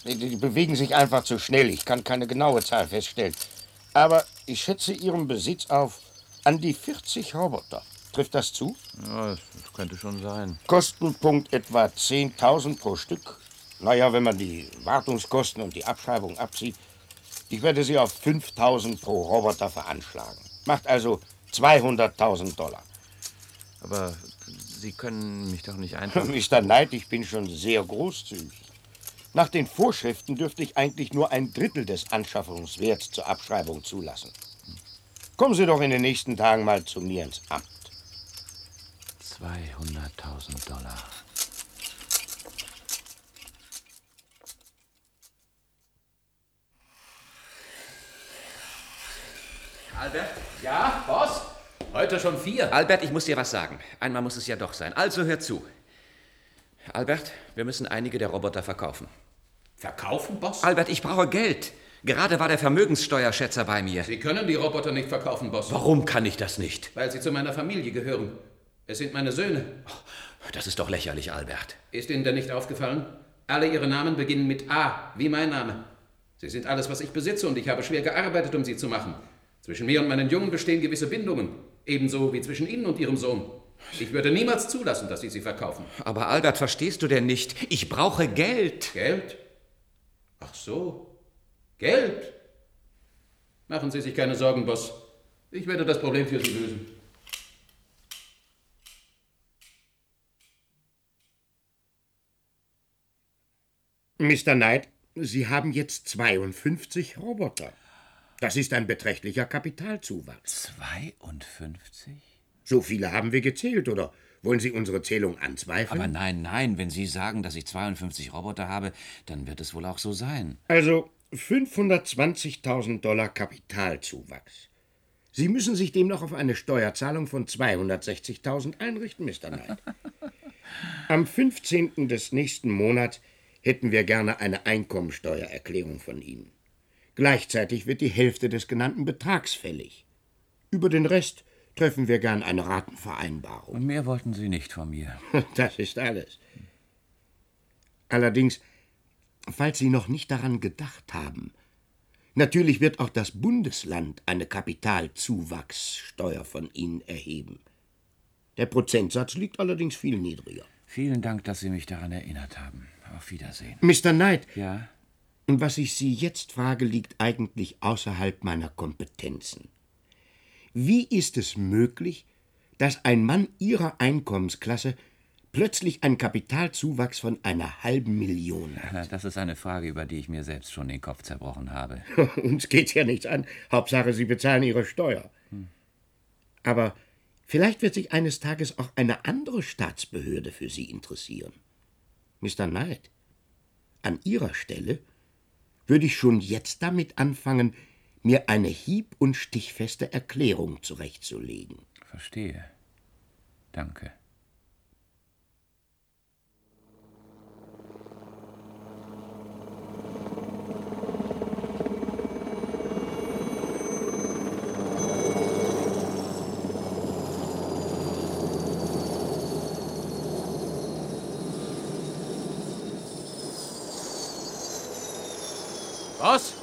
Speaker 13: Die, die bewegen sich einfach zu schnell. Ich kann keine genaue Zahl feststellen. Aber ich schätze Ihren Besitz auf an die 40 Roboter. Trifft das zu?
Speaker 12: Ja, das könnte schon sein.
Speaker 13: Kostenpunkt etwa 10.000 pro Stück. Naja, wenn man die Wartungskosten und die Abschreibung abzieht. Ich werde sie auf 5.000 pro Roboter veranschlagen. Macht also 200.000 Dollar.
Speaker 12: Aber Sie können mich doch nicht einfach.
Speaker 13: Mr. Knight, ich bin schon sehr großzügig. Nach den Vorschriften dürfte ich eigentlich nur ein Drittel des Anschaffungswerts zur Abschreibung zulassen. Kommen Sie doch in den nächsten Tagen mal zu mir ins Amt.
Speaker 12: 200.000 Dollar.
Speaker 6: Albert?
Speaker 11: Ja, Boss? Heute schon vier.
Speaker 6: Albert, ich muss dir was sagen. Einmal muss es ja doch sein. Also hör zu. Albert, wir müssen einige der Roboter verkaufen.
Speaker 11: Verkaufen, Boss?
Speaker 6: Albert, ich brauche Geld. Gerade war der Vermögenssteuerschätzer bei mir.
Speaker 11: Sie können die Roboter nicht verkaufen, Boss.
Speaker 6: Warum kann ich das nicht?
Speaker 11: Weil sie zu meiner Familie gehören. Es sind meine Söhne.
Speaker 6: Das ist doch lächerlich, Albert.
Speaker 11: Ist Ihnen denn nicht aufgefallen? Alle Ihre Namen beginnen mit A, wie mein Name. Sie sind alles, was ich besitze, und ich habe schwer gearbeitet, um sie zu machen. Zwischen mir und meinen Jungen bestehen gewisse Bindungen, ebenso wie zwischen Ihnen und Ihrem Sohn. Ich würde niemals zulassen, dass Sie sie verkaufen.
Speaker 6: Aber Albert, verstehst du denn nicht? Ich brauche Geld.
Speaker 11: Geld? Ach so. Geld? Machen Sie sich keine Sorgen, Boss. Ich werde das Problem für Sie lösen.
Speaker 13: Mr. Knight, Sie haben jetzt 52 Roboter. Das ist ein beträchtlicher Kapitalzuwachs.
Speaker 6: 52?
Speaker 13: So viele haben wir gezählt, oder wollen Sie unsere Zählung anzweifeln?
Speaker 6: Aber nein, nein, wenn Sie sagen, dass ich 52 Roboter habe, dann wird es wohl auch so sein.
Speaker 13: Also 520.000 Dollar Kapitalzuwachs. Sie müssen sich demnach auf eine Steuerzahlung von 260.000 einrichten, Mr. Knight. Am 15. des nächsten Monats hätten wir gerne eine Einkommensteuererklärung von Ihnen. Gleichzeitig wird die Hälfte des genannten Betrags fällig. Über den Rest treffen wir gern eine Ratenvereinbarung.
Speaker 6: Und mehr wollten Sie nicht von mir.
Speaker 13: Das ist alles. Allerdings, falls Sie noch nicht daran gedacht haben, natürlich wird auch das Bundesland eine Kapitalzuwachssteuer von Ihnen erheben. Der Prozentsatz liegt allerdings viel niedriger.
Speaker 6: Vielen Dank, dass Sie mich daran erinnert haben. Auf Wiedersehen.
Speaker 13: Mr. Knight,
Speaker 6: Ja?
Speaker 13: Und was ich Sie jetzt frage, liegt eigentlich außerhalb meiner Kompetenzen. Wie ist es möglich, dass ein Mann Ihrer Einkommensklasse plötzlich einen Kapitalzuwachs von einer halben Million hat?
Speaker 6: Das ist eine Frage, über die ich mir selbst schon den Kopf zerbrochen habe.
Speaker 13: Uns geht's ja nichts an. Hauptsache, Sie bezahlen Ihre Steuer. Aber vielleicht wird sich eines Tages auch eine andere Staatsbehörde für Sie interessieren. Mr. Knight, an Ihrer Stelle würde ich schon jetzt damit anfangen, mir eine hieb- und stichfeste Erklärung zurechtzulegen.
Speaker 6: Verstehe. Danke.
Speaker 11: Boss?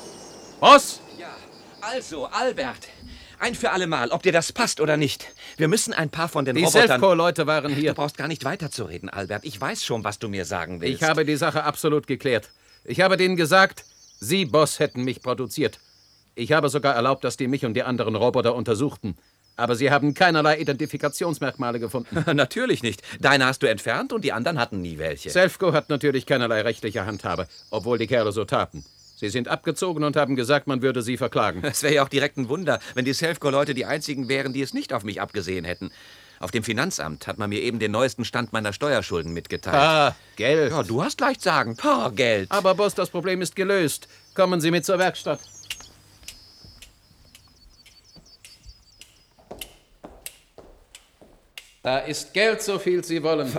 Speaker 11: Boss?
Speaker 6: Ja, also, Albert. Ein für alle Mal, ob dir das passt oder nicht. Wir müssen ein paar von den
Speaker 11: Die
Speaker 6: Robotern...
Speaker 11: Selfco-Leute waren hier.
Speaker 6: Du brauchst gar nicht weiterzureden, Albert. Ich weiß schon, was du mir sagen willst.
Speaker 11: Ich habe die Sache absolut geklärt. Ich habe denen gesagt, Sie, Boss, hätten mich produziert. Ich habe sogar erlaubt, dass die mich und die anderen Roboter untersuchten. Aber sie haben keinerlei Identifikationsmerkmale gefunden.
Speaker 6: Natürlich nicht. Deine hast du entfernt und die anderen hatten nie welche.
Speaker 11: Selfco hat natürlich keinerlei rechtliche Handhabe, obwohl die Kerle so taten. Sie sind abgezogen und haben gesagt, man würde sie verklagen.
Speaker 6: Es wäre ja auch direkt ein Wunder, wenn die Selfco-Leute die einzigen wären, die es nicht auf mich abgesehen hätten. Auf dem Finanzamt hat man mir eben den neuesten Stand meiner Steuerschulden mitgeteilt.
Speaker 11: Ah, Geld.
Speaker 6: Ja, du hast leicht sagen. Pah, Geld.
Speaker 11: Aber Boss, das Problem ist gelöst. Kommen Sie mit zur Werkstatt. Da ist Geld, so viel Sie wollen.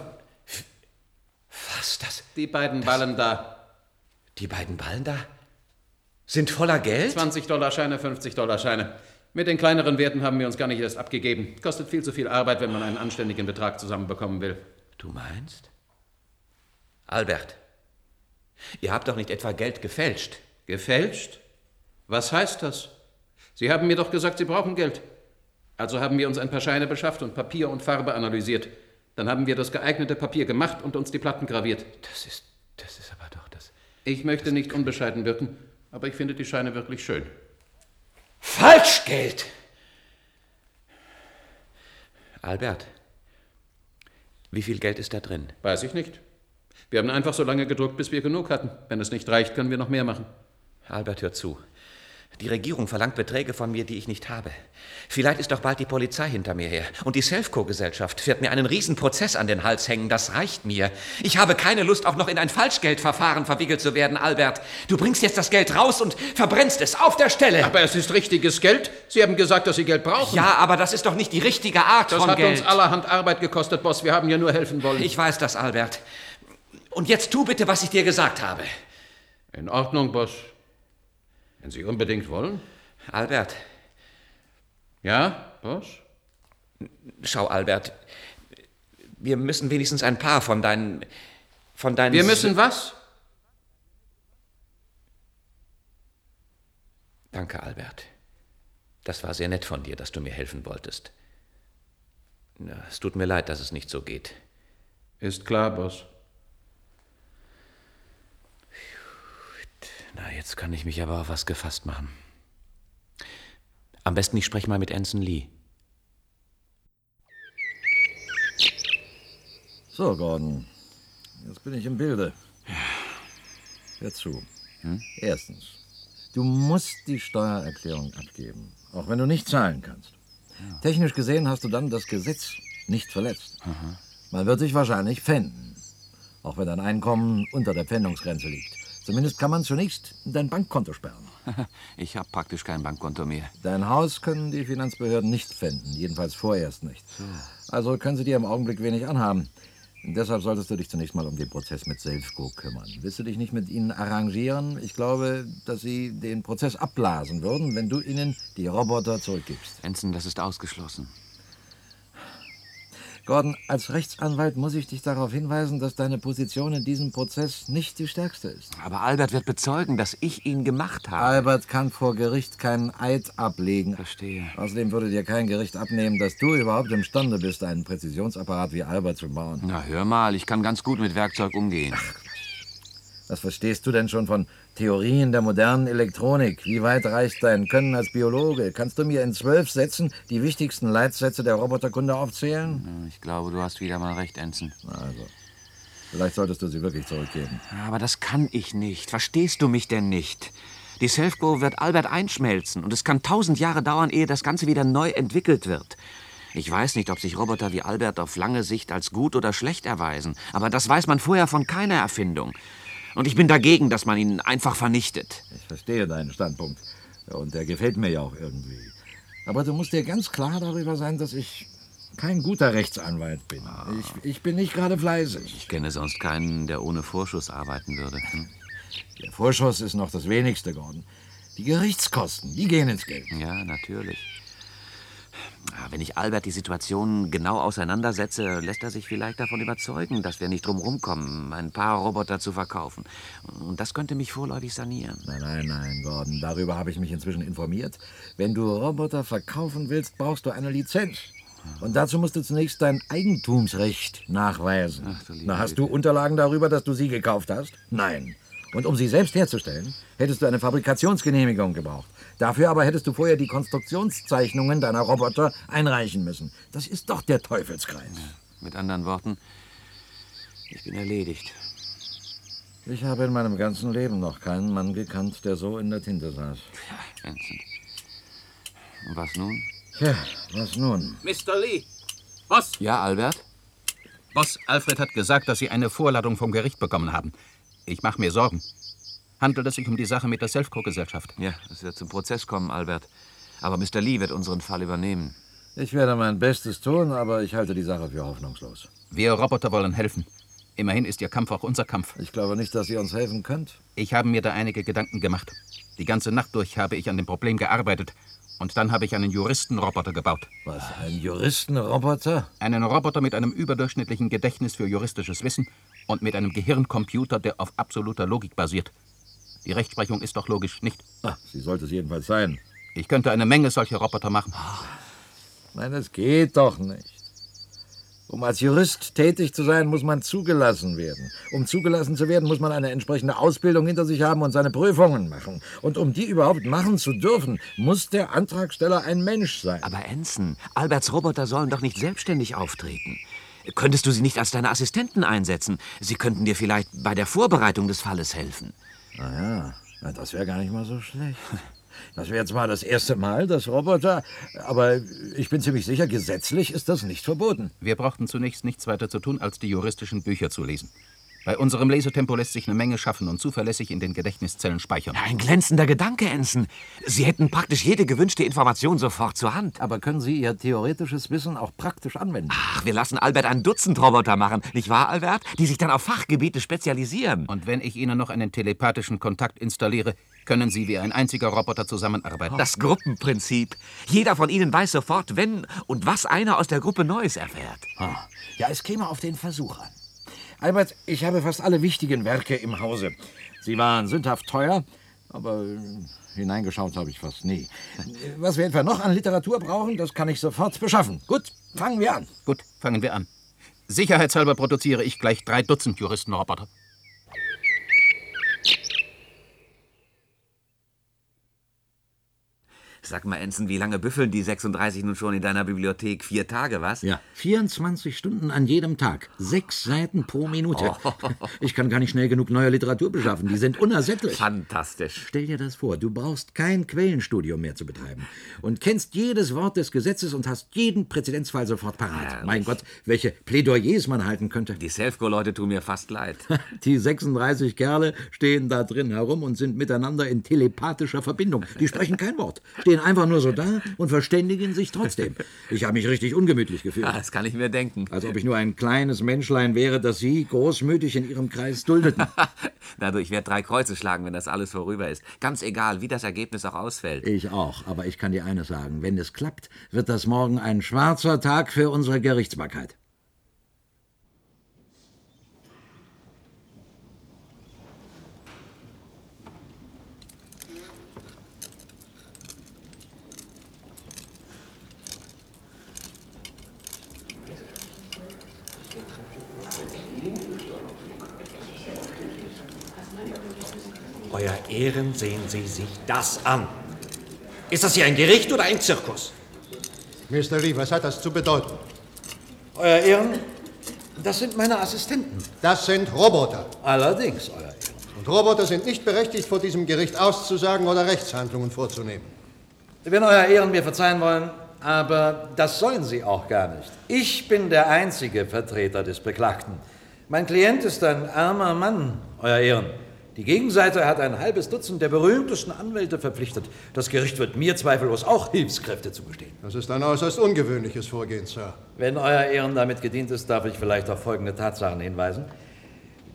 Speaker 6: Was, das?
Speaker 11: Die beiden Ballen da.
Speaker 6: Die beiden Ballen da? Sind voller Geld?
Speaker 11: 20-Dollar-Scheine, 50-Dollar-Scheine. Mit den kleineren Werten haben wir uns gar nicht erst abgegeben. Kostet viel zu viel Arbeit, wenn man einen anständigen Betrag zusammenbekommen will.
Speaker 6: Du meinst? Albert, Ihr habt doch nicht etwa Geld gefälscht.
Speaker 11: Gefälscht? Was heißt das? Sie haben mir doch gesagt, Sie brauchen Geld. Also haben wir uns ein paar Scheine beschafft und Papier und Farbe analysiert. Dann haben wir das geeignete Papier gemacht und uns die Platten graviert.
Speaker 6: Das ist, das ist aber doch das.
Speaker 11: Ich möchte nicht unbescheiden wirken, aber ich finde die Scheine wirklich schön.
Speaker 6: Falschgeld! Albert, wie viel Geld ist da drin?
Speaker 11: Weiß ich nicht. Wir haben einfach so lange gedruckt, bis wir genug hatten. Wenn es nicht reicht, können wir noch mehr machen.
Speaker 6: Albert, hör zu. Die Regierung verlangt Beträge von mir, die ich nicht habe. Vielleicht ist doch bald die Polizei hinter mir her. Und die Selfco-Gesellschaft wird mir einen Riesenprozess an den Hals hängen. Das reicht mir. Ich habe keine Lust, auch noch in ein Falschgeldverfahren verwickelt zu werden, Albert. Du bringst jetzt das Geld raus und verbrennst es auf der Stelle.
Speaker 11: Aber es ist richtiges Geld. Sie haben gesagt, dass Sie Geld brauchen.
Speaker 6: Ja, aber das ist doch nicht die richtige Art
Speaker 11: das
Speaker 6: von
Speaker 11: hat
Speaker 6: Geld.
Speaker 11: uns allerhand Arbeit gekostet, Boss. Wir haben ja nur helfen wollen.
Speaker 6: Ich weiß das, Albert. Und jetzt tu bitte, was ich dir gesagt habe.
Speaker 11: In Ordnung, Boss. Wenn Sie unbedingt wollen.
Speaker 6: Albert.
Speaker 11: Ja, Boss?
Speaker 6: Schau, Albert. Wir müssen wenigstens ein paar von deinen. von deinen.
Speaker 11: Wir müssen was?
Speaker 6: Danke, Albert. Das war sehr nett von dir, dass du mir helfen wolltest. Ja, es tut mir leid, dass es nicht so geht.
Speaker 11: Ist klar, Boss.
Speaker 6: Na, jetzt kann ich mich aber auf was gefasst machen. Am besten ich spreche mal mit Anson Lee.
Speaker 5: So, Gordon. Jetzt bin ich im Bilde. Hör zu.
Speaker 6: Hm?
Speaker 5: Erstens, du musst die Steuererklärung abgeben, auch wenn du nicht zahlen kannst. Technisch gesehen hast du dann das Gesetz nicht verletzt. Man wird dich wahrscheinlich pfänden, auch wenn dein Einkommen unter der Pfändungsgrenze liegt. Zumindest kann man zunächst dein Bankkonto sperren.
Speaker 6: Ich habe praktisch kein Bankkonto mehr.
Speaker 5: Dein Haus können die Finanzbehörden nicht pfänden, jedenfalls vorerst nicht. Also können sie dir im Augenblick wenig anhaben. Deshalb solltest du dich zunächst mal um den Prozess mit Selfco kümmern. Willst du dich nicht mit ihnen arrangieren? Ich glaube, dass sie den Prozess abblasen würden, wenn du ihnen die Roboter zurückgibst.
Speaker 6: Ensign, das ist ausgeschlossen.
Speaker 5: Gordon, als Rechtsanwalt muss ich dich darauf hinweisen, dass deine Position in diesem Prozess nicht die stärkste ist.
Speaker 6: Aber Albert wird bezeugen, dass ich ihn gemacht habe.
Speaker 5: Albert kann vor Gericht keinen Eid ablegen.
Speaker 6: Verstehe.
Speaker 5: Außerdem würde dir kein Gericht abnehmen, dass du überhaupt imstande bist, einen Präzisionsapparat wie Albert zu bauen.
Speaker 6: Na, hör mal, ich kann ganz gut mit Werkzeug umgehen.
Speaker 5: Was verstehst du denn schon von Theorien der modernen Elektronik? Wie weit reicht dein Können als Biologe? Kannst du mir in zwölf Sätzen die wichtigsten Leitsätze der Roboterkunde aufzählen?
Speaker 6: Ich glaube, du hast wieder mal recht, Ensign.
Speaker 5: Also, vielleicht solltest du sie wirklich zurückgeben.
Speaker 6: Aber das kann ich nicht. Verstehst du mich denn nicht? Die Selfco wird Albert einschmelzen und es kann tausend Jahre dauern, ehe das Ganze wieder neu entwickelt wird. Ich weiß nicht, ob sich Roboter wie Albert auf lange Sicht als gut oder schlecht erweisen, aber das weiß man vorher von keiner Erfindung. Und ich bin dagegen, dass man ihn einfach vernichtet.
Speaker 5: Ich verstehe deinen Standpunkt. Und der gefällt mir ja auch irgendwie. Aber du musst dir ganz klar darüber sein, dass ich kein guter Rechtsanwalt bin. Ich, ich bin nicht gerade fleißig.
Speaker 6: Ich kenne sonst keinen, der ohne Vorschuss arbeiten würde. Hm?
Speaker 5: Der Vorschuss ist noch das Wenigste, Gordon. Die Gerichtskosten, die gehen ins Geld.
Speaker 6: Ja, natürlich. Ah, Wenn ich Albert die Situation genau auseinandersetze, lässt er sich vielleicht davon überzeugen, dass wir nicht drum rumkommen, ein paar Roboter zu verkaufen. Und das könnte mich vorläufig sanieren.
Speaker 5: Nein, nein, nein, Gordon. Darüber habe ich mich inzwischen informiert. Wenn du Roboter verkaufen willst, brauchst du eine Lizenz. Und dazu musst du zunächst dein Eigentumsrecht nachweisen. Na, hast du Unterlagen darüber, dass du sie gekauft hast? Nein. Und um sie selbst herzustellen, hättest du eine Fabrikationsgenehmigung gebraucht. Dafür aber hättest du vorher die Konstruktionszeichnungen deiner Roboter einreichen müssen. Das ist doch der Teufelskreis.
Speaker 6: Mit anderen Worten, ich bin erledigt.
Speaker 5: Ich habe in meinem ganzen Leben noch keinen Mann gekannt, der so in der Tinte saß.
Speaker 6: Vincent. Und was nun?
Speaker 5: Tja, was nun?
Speaker 11: Mr. Lee! Boss!
Speaker 6: Ja, Albert?
Speaker 11: Boss, Alfred hat gesagt, dass Sie eine Vorladung vom Gericht bekommen haben. Ich mache mir Sorgen. Handelt es sich um die Sache mit der Selfco-Gesellschaft?
Speaker 6: Ja, es wird zum Prozess kommen, Albert. Aber Mr. Lee wird unseren Fall übernehmen.
Speaker 5: Ich werde mein Bestes tun, aber ich halte die Sache für hoffnungslos.
Speaker 11: Wir Roboter wollen helfen. Immerhin ist Ihr Kampf auch unser Kampf.
Speaker 5: Ich glaube nicht, dass ihr uns helfen könnt.
Speaker 11: Ich habe mir da einige Gedanken gemacht. Die ganze Nacht durch habe ich an dem Problem gearbeitet. Und dann habe ich einen Juristenroboter gebaut.
Speaker 5: Was, ein Juristenroboter?
Speaker 11: Einen Roboter mit einem überdurchschnittlichen Gedächtnis für juristisches Wissen Und mit einem Gehirncomputer, der auf absoluter Logik basiert. Die Rechtsprechung ist doch logisch, nicht?
Speaker 14: Ach, sie sollte es jedenfalls sein.
Speaker 11: Ich könnte eine Menge solcher Roboter machen.
Speaker 14: Nein, das geht doch nicht. Um als Jurist tätig zu sein, muss man zugelassen werden. Um zugelassen zu werden, muss man eine entsprechende Ausbildung hinter sich haben und seine Prüfungen machen. Und um die überhaupt machen zu dürfen, muss der Antragsteller ein Mensch sein.
Speaker 6: Aber Ensign, Alberts Roboter sollen doch nicht selbstständig auftreten. Könntest du sie nicht als deine Assistenten einsetzen? Sie könnten dir vielleicht bei der Vorbereitung des Falles helfen.
Speaker 14: Na ja, das wäre gar nicht mal so schlecht. Das wäre zwar das erste Mal, dass Roboter, aber ich bin ziemlich sicher, gesetzlich ist das nicht verboten.
Speaker 11: Wir brauchten zunächst nichts weiter zu tun, als die juristischen Bücher zu lesen. Bei unserem Lesetempo lässt sich eine Menge schaffen und zuverlässig in den Gedächtniszellen speichern.
Speaker 6: Ein glänzender Gedanke, Ensign. Sie hätten praktisch jede gewünschte Information sofort zur Hand.
Speaker 14: Aber können Sie Ihr theoretisches Wissen auch praktisch anwenden?
Speaker 6: Ach, wir lassen Albert ein Dutzend Roboter machen, nicht wahr, Albert? Die sich dann auf Fachgebiete spezialisieren.
Speaker 11: Und wenn ich Ihnen noch einen telepathischen Kontakt installiere, können Sie wie ein einziger Roboter zusammenarbeiten.
Speaker 6: Das Gruppenprinzip. Jeder von Ihnen weiß sofort, wenn und was einer aus der Gruppe Neues erfährt.
Speaker 14: Ah, ja, es käme auf den Versuch an. Albert, ich habe fast alle wichtigen Werke im Hause. Sie waren sündhaft teuer, aber hineingeschaut habe ich fast nie. Was wir etwa noch an Literatur brauchen, das kann ich sofort beschaffen. Gut, fangen wir an.
Speaker 11: Gut, fangen wir an. Sicherheitshalber produziere ich gleich drei Dutzend Juristenroboter.
Speaker 6: Sag mal, Ensign, wie lange büffeln die 36 nun schon in deiner Bibliothek? Vier Tage, was?
Speaker 14: Ja, 24 Stunden an jedem Tag. Sechs Seiten pro Minute.
Speaker 6: Oh.
Speaker 14: Ich kann gar nicht schnell genug neue Literatur beschaffen. Die sind unersättlich.
Speaker 6: Fantastisch.
Speaker 14: Stell dir das vor, du brauchst kein Quellenstudium mehr zu betreiben und kennst jedes Wort des Gesetzes und hast jeden Präzedenzfall sofort parat.
Speaker 6: Herrlich.
Speaker 14: Mein Gott, welche Plädoyers man halten könnte.
Speaker 6: Die Selfco-Leute tun mir fast leid.
Speaker 14: Die 36 Kerle stehen da drin herum und sind miteinander in telepathischer Verbindung. Die sprechen kein Wort, stehen einfach nur so da und verständigen sich trotzdem. Ich habe mich richtig ungemütlich gefühlt.
Speaker 6: Ja, das kann ich mir denken.
Speaker 14: Als ob ich nur ein kleines Menschlein wäre, das Sie großmütig in Ihrem Kreis duldeten.
Speaker 6: Na du, ich werde drei Kreuze schlagen, wenn das alles vorüber ist. Ganz egal, wie das Ergebnis auch ausfällt.
Speaker 14: Ich auch, aber ich kann dir eines sagen. Wenn es klappt, wird das morgen ein schwarzer Tag für unsere Gerichtsbarkeit.
Speaker 5: Euer Ehren, sehen Sie sich das an. Ist das hier ein Gericht oder ein Zirkus?
Speaker 15: Mr. Lee, was hat das zu bedeuten?
Speaker 5: Euer Ehren, das sind meine Assistenten.
Speaker 15: Das sind Roboter.
Speaker 5: Allerdings, Euer Ehren.
Speaker 15: Und Roboter sind nicht berechtigt, vor diesem Gericht auszusagen oder Rechtshandlungen vorzunehmen.
Speaker 5: Wenn Euer Ehren mir verzeihen wollen, aber das sollen Sie auch gar nicht. Ich bin der einzige Vertreter des Beklagten. Mein Klient ist ein armer Mann, Euer Ehren. Die Gegenseite hat ein halbes Dutzend der berühmtesten Anwälte verpflichtet. Das Gericht wird mir zweifellos auch Hilfskräfte zugestehen.
Speaker 15: Das ist ein äußerst ungewöhnliches Vorgehen, Sir.
Speaker 5: Wenn Euer Ehren damit gedient ist, darf ich vielleicht auf folgende Tatsachen hinweisen.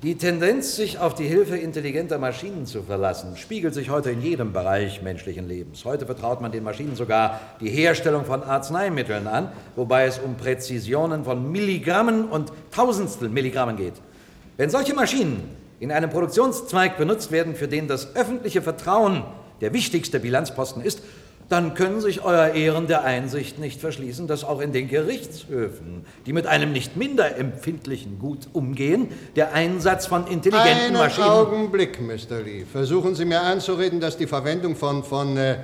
Speaker 5: Die Tendenz, sich auf die Hilfe intelligenter Maschinen zu verlassen, spiegelt sich heute in jedem Bereich menschlichen Lebens. Heute vertraut man den Maschinen sogar die Herstellung von Arzneimitteln an, wobei es um Präzisionen von Milligrammen und Tausendstel Milligrammen geht. Wenn solche Maschinen in einem Produktionszweig benutzt werden, für den das öffentliche Vertrauen der wichtigste Bilanzposten ist, dann können sich Euer Ehren der Einsicht nicht verschließen, dass auch in den Gerichtshöfen, die mit einem nicht minder empfindlichen Gut umgehen, der Einsatz von intelligenten
Speaker 15: Einen
Speaker 5: Maschinen.
Speaker 15: Augenblick, Mr. Lee. Versuchen Sie mir einzureden, dass die Verwendung von, von äh,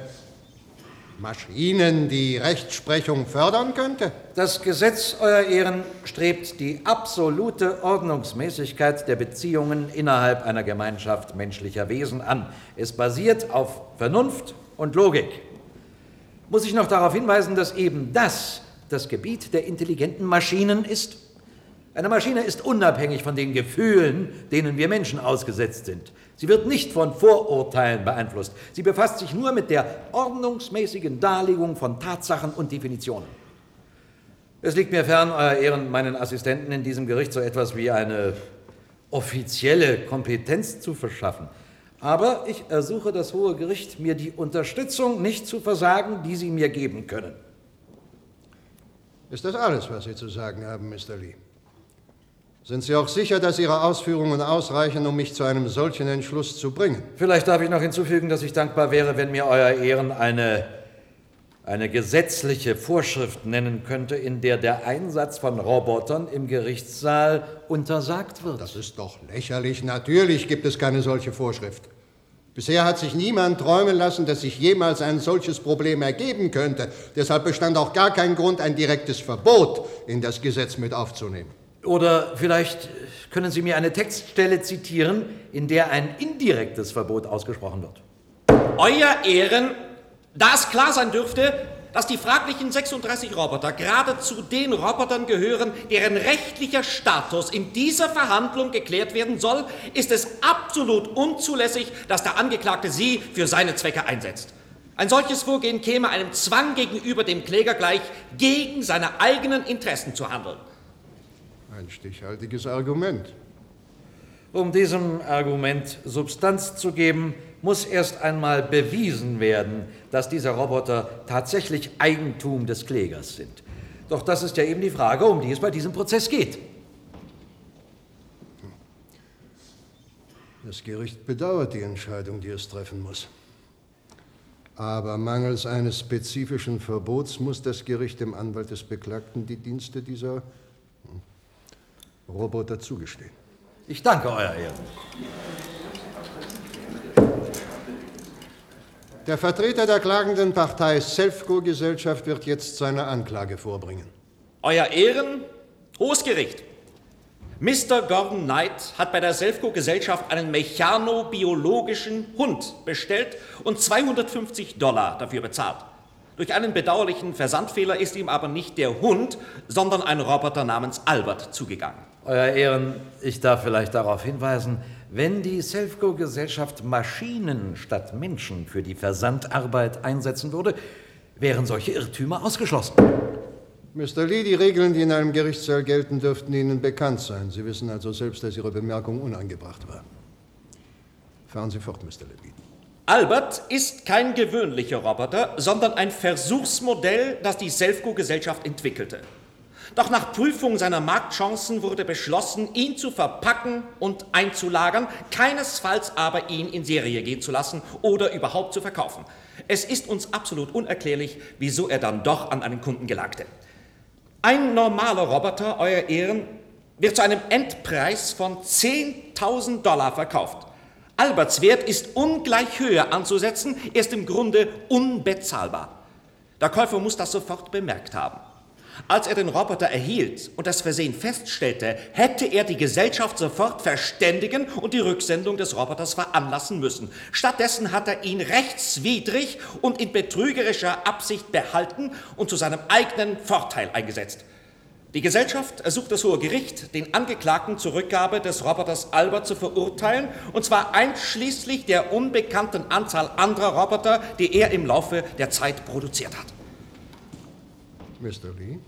Speaker 15: Maschinen die Rechtsprechung fördern könnte?
Speaker 5: Das Gesetz, Euer Ehren, strebt die absolute Ordnungsmäßigkeit der Beziehungen innerhalb einer Gemeinschaft menschlicher Wesen an. Es basiert auf Vernunft und Logik. Muss ich noch darauf hinweisen, dass eben das das Gebiet der intelligenten Maschinen ist? Eine Maschine ist unabhängig von den Gefühlen, denen wir Menschen ausgesetzt sind. Sie wird nicht von Vorurteilen beeinflusst. Sie befasst sich nur mit der ordnungsmäßigen Darlegung von Tatsachen und Definitionen. Es liegt mir fern, Euer Ehren, meinen Assistenten in diesem Gericht so etwas wie eine offizielle Kompetenz zu verschaffen. Aber ich ersuche das Hohe Gericht, mir die Unterstützung nicht zu versagen, die Sie mir geben können.
Speaker 15: Ist das alles, was Sie zu sagen haben, Mr. Lee? Sind Sie auch sicher, dass Ihre Ausführungen ausreichen, um mich zu einem solchen Entschluss zu bringen?
Speaker 5: Vielleicht darf ich noch hinzufügen, dass ich dankbar wäre, wenn mir Euer Ehren eine, eine gesetzliche Vorschrift nennen könnte, in der der Einsatz von Robotern im Gerichtssaal untersagt wird.
Speaker 15: Das ist doch lächerlich. Natürlich gibt es keine solche Vorschrift. Bisher hat sich niemand träumen lassen, dass sich jemals ein solches Problem ergeben könnte. Deshalb bestand auch gar kein Grund, ein direktes Verbot in das Gesetz mit aufzunehmen.
Speaker 5: Oder vielleicht können Sie mir eine Textstelle zitieren, in der ein indirektes Verbot ausgesprochen wird.
Speaker 14: Euer Ehren, da es klar sein dürfte, dass die fraglichen 36 Roboter gerade zu den Robotern gehören, deren rechtlicher Status in dieser Verhandlung geklärt werden soll, ist es absolut unzulässig, dass der Angeklagte sie für seine Zwecke einsetzt. Ein solches Vorgehen käme einem Zwang gegenüber dem Kläger gleich, gegen seine eigenen Interessen zu handeln.
Speaker 15: Ein stichhaltiges Argument.
Speaker 5: Um diesem Argument Substanz zu geben, muss erst einmal bewiesen werden, dass diese Roboter tatsächlich Eigentum des Klägers sind. Doch das ist ja eben die Frage, um die es bei diesem Prozess geht.
Speaker 15: Das Gericht bedauert die Entscheidung, die es treffen muss. Aber mangels eines spezifischen Verbots muss das Gericht dem Anwalt des Beklagten die Dienste dieser Roboter zugestehen.
Speaker 5: Ich danke, Euer Ehren.
Speaker 15: Der Vertreter der klagenden Partei Selfco-Gesellschaft wird jetzt seine Anklage vorbringen.
Speaker 14: Euer Ehren, Hohes Gericht. Mr. Gordon Knight hat bei der Selfco-Gesellschaft einen mechanobiologischen Hund bestellt und 250 Dollar dafür bezahlt. Durch einen bedauerlichen Versandfehler ist ihm aber nicht der Hund, sondern ein Roboter namens Albert zugegangen.
Speaker 5: Euer Ehren, ich darf vielleicht darauf hinweisen, wenn die Selfco-Gesellschaft Maschinen statt Menschen für die Versandarbeit einsetzen würde, wären solche Irrtümer ausgeschlossen.
Speaker 15: Mr. Lee, die Regeln, die in einem Gerichtssaal gelten, dürften Ihnen bekannt sein. Sie wissen also selbst, dass Ihre Bemerkung unangebracht war. Fahren Sie fort, Mr. Levine.
Speaker 14: Albert ist kein gewöhnlicher Roboter, sondern ein Versuchsmodell, das die Selfco-Gesellschaft entwickelte. Doch nach Prüfung seiner Marktchancen wurde beschlossen, ihn zu verpacken und einzulagern, keinesfalls aber ihn in Serie gehen zu lassen oder überhaupt zu verkaufen. Es ist uns absolut unerklärlich, wieso er dann doch an einen Kunden gelangte. Ein normaler Roboter, Euer Ehren, wird zu einem Endpreis von 10.000 Dollar verkauft. Alberts Wert ist ungleich höher anzusetzen, er ist im Grunde unbezahlbar. Der Käufer muss das sofort bemerkt haben. Als er den Roboter erhielt und das Versehen feststellte, hätte er die Gesellschaft sofort verständigen und die Rücksendung des Roboters veranlassen müssen. Stattdessen hat er ihn rechtswidrig und in betrügerischer Absicht behalten und zu seinem eigenen Vorteil eingesetzt. Die Gesellschaft ersucht das Hohe Gericht, den Angeklagten zur Rückgabe des Roboters Albert zu verurteilen, und zwar einschließlich der unbekannten Anzahl anderer Roboter, die er im Laufe der Zeit produziert hat.
Speaker 15: Mr. Lee?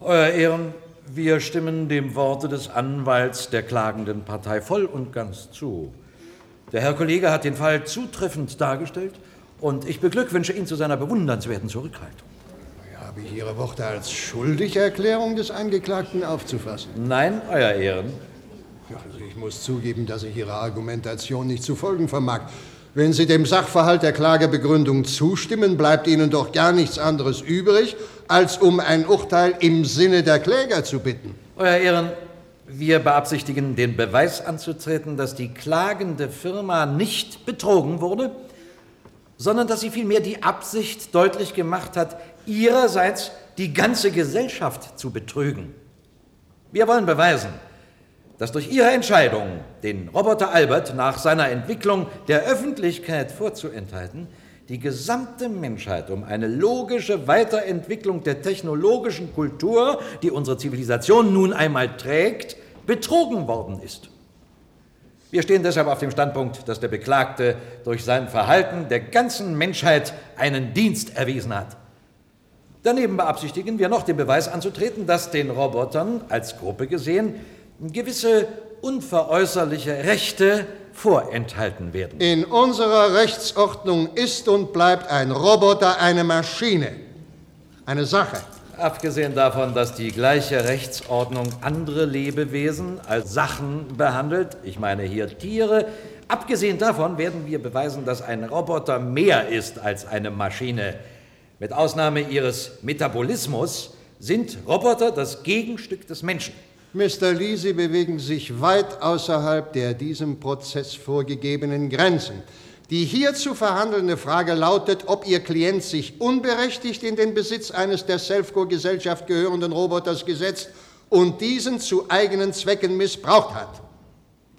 Speaker 5: Euer Ehren, wir stimmen dem Worte des Anwalts der klagenden Partei voll und ganz zu. Der Herr Kollege hat den Fall zutreffend dargestellt und ich beglückwünsche ihn zu seiner bewundernswerten Zurückhaltung.
Speaker 15: Habe ich Ihre Worte als Schuldigerklärung des Angeklagten aufzufassen?
Speaker 5: Nein, Euer Ehren.
Speaker 15: Also ich muss zugeben, dass ich Ihrer Argumentation nicht zu folgen vermag. Wenn Sie dem Sachverhalt der Klagebegründung zustimmen, bleibt Ihnen doch gar nichts anderes übrig, als um ein Urteil im Sinne der Kläger zu bitten.
Speaker 5: Euer Ehren, wir beabsichtigen, den Beweis anzutreten, dass die klagende Firma nicht betrogen wurde, sondern dass sie vielmehr die Absicht deutlich gemacht hat, ihrerseits die ganze Gesellschaft zu betrügen. Wir wollen beweisen, dass durch ihre Entscheidung, den Roboter Albert nach seiner Entwicklung der Öffentlichkeit vorzuenthalten, die gesamte Menschheit um eine logische Weiterentwicklung der technologischen Kultur, die unsere Zivilisation nun einmal trägt, betrogen worden ist. Wir stehen deshalb auf dem Standpunkt, dass der Beklagte durch sein Verhalten der ganzen Menschheit einen Dienst erwiesen hat. Daneben beabsichtigen wir noch den Beweis anzutreten, dass den Robotern als Gruppe gesehen gewisse unveräußerliche Rechte vorenthalten werden.
Speaker 15: In unserer Rechtsordnung ist und bleibt ein Roboter eine Maschine, eine Sache.
Speaker 5: Abgesehen davon, dass die gleiche Rechtsordnung andere Lebewesen als Sachen behandelt, ich meine hier Tiere, abgesehen davon werden wir beweisen, dass ein Roboter mehr ist als eine Maschine. Mit Ausnahme ihres Metabolismus sind Roboter das Gegenstück des Menschen.
Speaker 15: Mr. Lee, Sie bewegen sich weit außerhalb der diesem Prozess vorgegebenen Grenzen. Die hier zu verhandelnde Frage lautet, ob Ihr Klient sich unberechtigt in den Besitz eines der Selfco-Gesellschaft gehörenden Roboters gesetzt und diesen zu eigenen Zwecken missbraucht hat.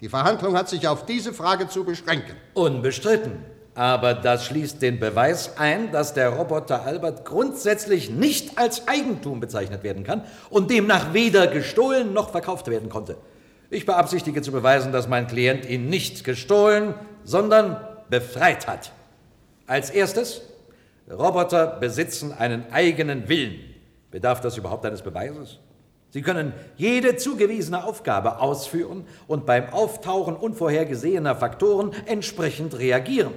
Speaker 15: Die Verhandlung hat sich auf diese Frage zu beschränken.
Speaker 5: Unbestritten. Aber das schließt den Beweis ein, dass der Roboter Albert grundsätzlich nicht als Eigentum bezeichnet werden kann und demnach weder gestohlen noch verkauft werden konnte. Ich beabsichtige zu beweisen, dass mein Klient ihn nicht gestohlen, sondern befreit hat. Als erstes, Roboter besitzen einen eigenen Willen. Bedarf das überhaupt eines Beweises? Sie können jede zugewiesene Aufgabe ausführen und beim Auftauchen unvorhergesehener Faktoren entsprechend reagieren.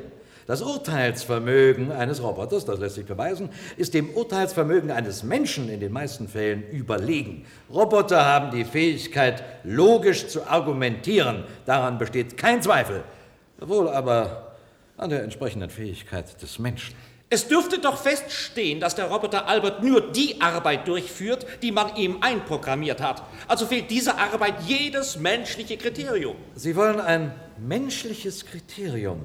Speaker 5: Das Urteilsvermögen eines Roboters, das lässt sich beweisen, ist dem Urteilsvermögen eines Menschen in den meisten Fällen überlegen. Roboter haben die Fähigkeit, logisch zu argumentieren. Daran besteht kein Zweifel. Wohl aber an der entsprechenden Fähigkeit des Menschen.
Speaker 14: Es dürfte doch feststehen, dass der Roboter Albert nur die Arbeit durchführt, die man ihm einprogrammiert hat. Also fehlt dieser Arbeit jedes menschliche Kriterium.
Speaker 5: Sie wollen ein menschliches Kriterium.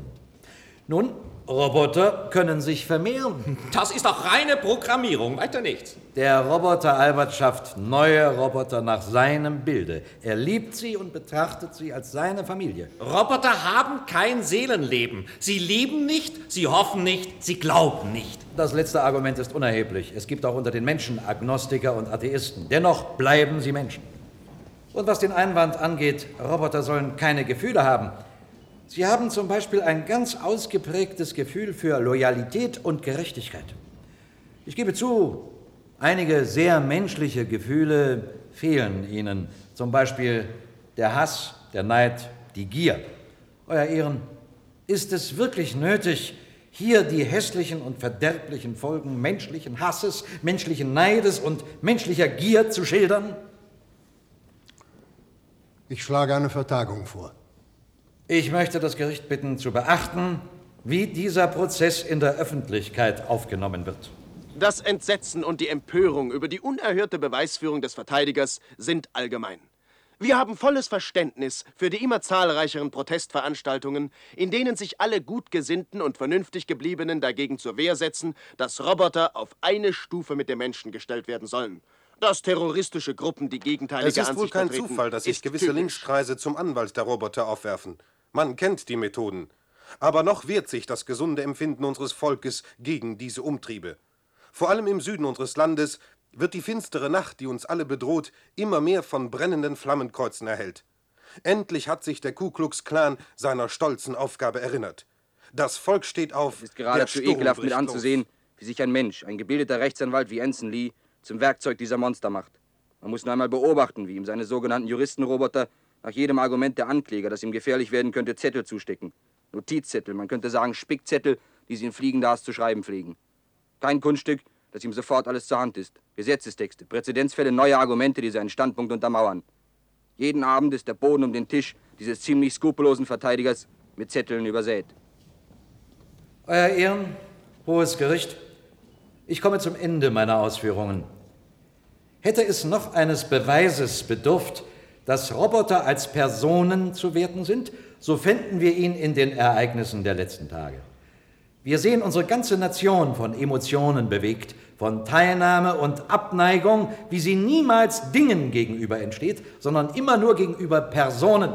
Speaker 5: Nun, Roboter können sich vermehren.
Speaker 14: Das ist doch reine Programmierung, weiter nichts.
Speaker 5: Der Roboter Albert schafft neue Roboter nach seinem Bilde. Er liebt sie und betrachtet sie als seine Familie.
Speaker 14: Roboter haben kein Seelenleben. Sie lieben nicht, sie hoffen nicht, sie glauben nicht.
Speaker 5: Das letzte Argument ist unerheblich. Es gibt auch unter den Menschen Agnostiker und Atheisten. Dennoch bleiben sie Menschen. Und was den Einwand angeht, Roboter sollen keine Gefühle haben. Sie haben zum Beispiel ein ganz ausgeprägtes Gefühl für Loyalität und Gerechtigkeit. Ich gebe zu, einige sehr menschliche Gefühle fehlen Ihnen. Zum Beispiel der Hass, der Neid, die Gier. Euer Ehren, ist es wirklich nötig, hier die hässlichen und verderblichen Folgen menschlichen Hasses, menschlichen Neides und menschlicher Gier zu schildern?
Speaker 15: Ich schlage eine Vertagung vor.
Speaker 5: Ich möchte das Gericht bitten, zu beachten, wie dieser Prozess in der Öffentlichkeit aufgenommen wird.
Speaker 16: Das Entsetzen und die Empörung über die unerhörte Beweisführung des Verteidigers sind allgemein. Wir haben volles Verständnis für die immer zahlreicheren Protestveranstaltungen, in denen sich alle Gutgesinnten und vernünftig gebliebenen dagegen zur Wehr setzen, dass Roboter auf eine Stufe mit den Menschen gestellt werden sollen. Dass terroristische Gruppen die gegenteilige
Speaker 17: Es ist
Speaker 16: Ansicht
Speaker 17: wohl kein
Speaker 16: vertreten,
Speaker 17: Zufall, dass sich gewisse
Speaker 16: typisch.
Speaker 17: Linkskreise zum Anwalt der Roboter aufwerfen. Man kennt die Methoden. Aber noch wehrt sich das gesunde Empfinden unseres Volkes gegen diese Umtriebe. Vor allem im Süden unseres Landes wird die finstere Nacht, die uns alle bedroht, immer mehr von brennenden Flammenkreuzen erhellt. Endlich hat sich der Ku Klux Klan seiner stolzen Aufgabe erinnert. Das Volk steht auf.
Speaker 18: ist geradezu ekelhaft mit
Speaker 17: bricht los.
Speaker 18: anzusehen, wie sich ein Mensch, ein gebildeter Rechtsanwalt wie Anson Lee, zum Werkzeug dieser Monster macht. Man muss nur einmal beobachten, wie ihm seine sogenannten Juristenroboter nach jedem Argument der Ankläger, das ihm gefährlich werden könnte, Zettel zustecken. Notizzettel, man könnte sagen Spickzettel, die sie in Fliegendas zu schreiben pflegen. Kein Kunststück, das ihm sofort alles zur Hand ist. Gesetzestexte, Präzedenzfälle, neue Argumente, die seinen Standpunkt untermauern. Jeden Abend ist der Boden um den Tisch dieses ziemlich skrupellosen Verteidigers mit Zetteln übersät.
Speaker 5: Euer Ehren, Hohes Gericht, ich komme zum Ende meiner Ausführungen. Hätte es noch eines Beweises bedurft, dass Roboter als Personen zu werten sind, so fänden wir ihn in den Ereignissen der letzten Tage. Wir sehen unsere ganze Nation von Emotionen bewegt, von Teilnahme und Abneigung, wie sie niemals Dingen gegenüber entsteht, sondern immer nur gegenüber Personen.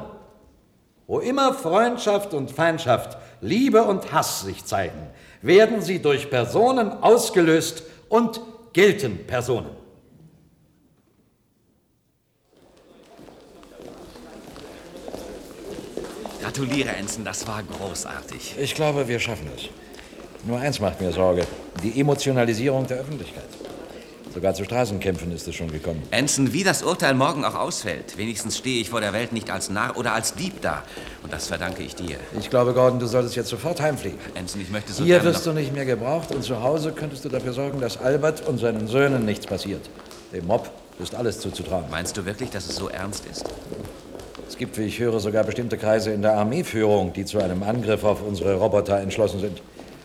Speaker 5: Wo immer Freundschaft und Feindschaft, Liebe und Hass sich zeigen, werden sie durch Personen ausgelöst und gelten Personen.
Speaker 6: Gratuliere, Ensign, das war großartig.
Speaker 5: Ich glaube, wir schaffen es. Nur eins macht mir Sorge, die Emotionalisierung der Öffentlichkeit.
Speaker 12: Sogar zu Straßenkämpfen ist es schon gekommen.
Speaker 6: Anson, wie das Urteil morgen auch ausfällt, wenigstens stehe ich vor der Welt nicht als Narr oder als Dieb da. Und das verdanke ich dir.
Speaker 12: Ich glaube, Gordon, du solltest jetzt sofort heimfliegen.
Speaker 6: Anson, ich möchte so
Speaker 12: Hier wirst du nicht mehr gebraucht und zu Hause könntest du dafür sorgen, dass Albert und seinen Söhnen nichts passiert. Dem Mob ist alles zuzutrauen.
Speaker 6: Meinst du wirklich, dass es so ernst ist?
Speaker 12: Es gibt, wie ich höre, sogar bestimmte Kreise in der Armeeführung, die zu einem Angriff auf unsere Roboter entschlossen sind.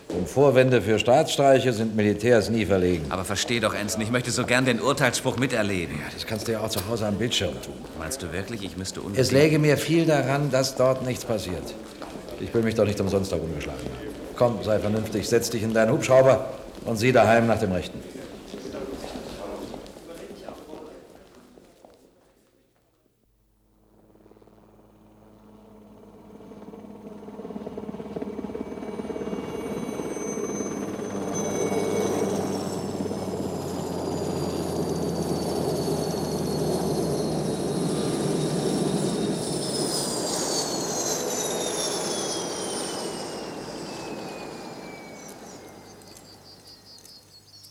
Speaker 12: Und Vorwände für Staatsstreiche sind Militärs nie verlegen.
Speaker 6: Aber versteh doch, Anson, ich möchte so gern den Urteilsspruch miterleben.
Speaker 12: Ja, das kannst du ja auch zu Hause am Bildschirm tun.
Speaker 6: Meinst du wirklich, ich müsste unbedingt...
Speaker 12: Es läge mir viel daran, dass dort nichts passiert. Ich will mich doch nicht umsonst herumgeschlagen haben. Komm, sei vernünftig, setz dich in deinen Hubschrauber und sieh daheim nach dem Rechten.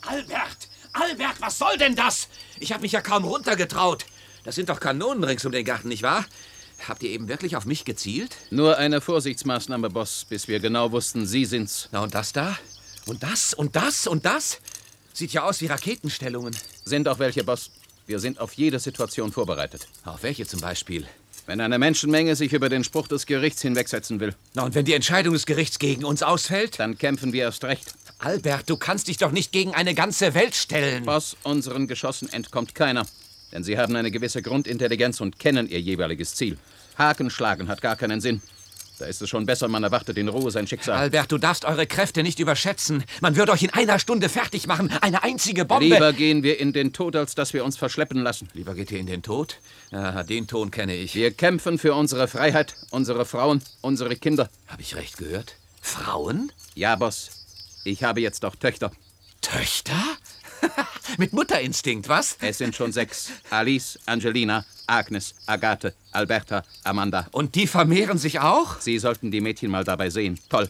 Speaker 6: Albert! Albert, was soll denn das? Ich habe mich ja kaum runtergetraut. Das sind doch Kanonen rings um den Garten, nicht wahr? Habt ihr eben wirklich auf mich gezielt?
Speaker 11: Nur eine Vorsichtsmaßnahme, Boss, bis wir genau wussten, Sie sind's.
Speaker 6: Na und das da? Und das und das und das? Sieht ja aus wie Raketenstellungen.
Speaker 11: Sind auch welche, Boss. Wir sind auf jede Situation vorbereitet.
Speaker 6: Auf welche zum Beispiel?
Speaker 11: Wenn eine Menschenmenge sich über den Spruch des Gerichts hinwegsetzen will.
Speaker 6: Na, und wenn die Entscheidung des Gerichts gegen uns ausfällt?
Speaker 11: Dann kämpfen wir erst recht.
Speaker 6: Albert, du kannst dich doch nicht gegen eine ganze Welt stellen.
Speaker 11: Boss, unseren Geschossen entkommt keiner. Denn sie haben eine gewisse Grundintelligenz und kennen ihr jeweiliges Ziel. Haken schlagen hat gar keinen Sinn. Da ist es schon besser, man erwartet in Ruhe sein Schicksal.
Speaker 6: Albert, du darfst eure Kräfte nicht überschätzen. Man wird euch in einer Stunde fertig machen. Eine einzige Bombe.
Speaker 11: Lieber gehen wir in den Tod, als dass wir uns verschleppen lassen.
Speaker 6: Lieber geht ihr in den Tod? Ja, den Ton kenne ich.
Speaker 11: Wir kämpfen für unsere Freiheit, unsere Frauen, unsere Kinder.
Speaker 6: Habe ich recht gehört? Frauen?
Speaker 11: Ja, Boss. Ich habe jetzt auch Töchter.
Speaker 6: Töchter? Mit Mutterinstinkt, was?
Speaker 11: Es sind schon sechs. Alice, Angelina, Agnes, Agathe, Alberta, Amanda.
Speaker 6: Und die vermehren sich auch?
Speaker 11: Sie sollten die Mädchen mal dabei sehen. Toll.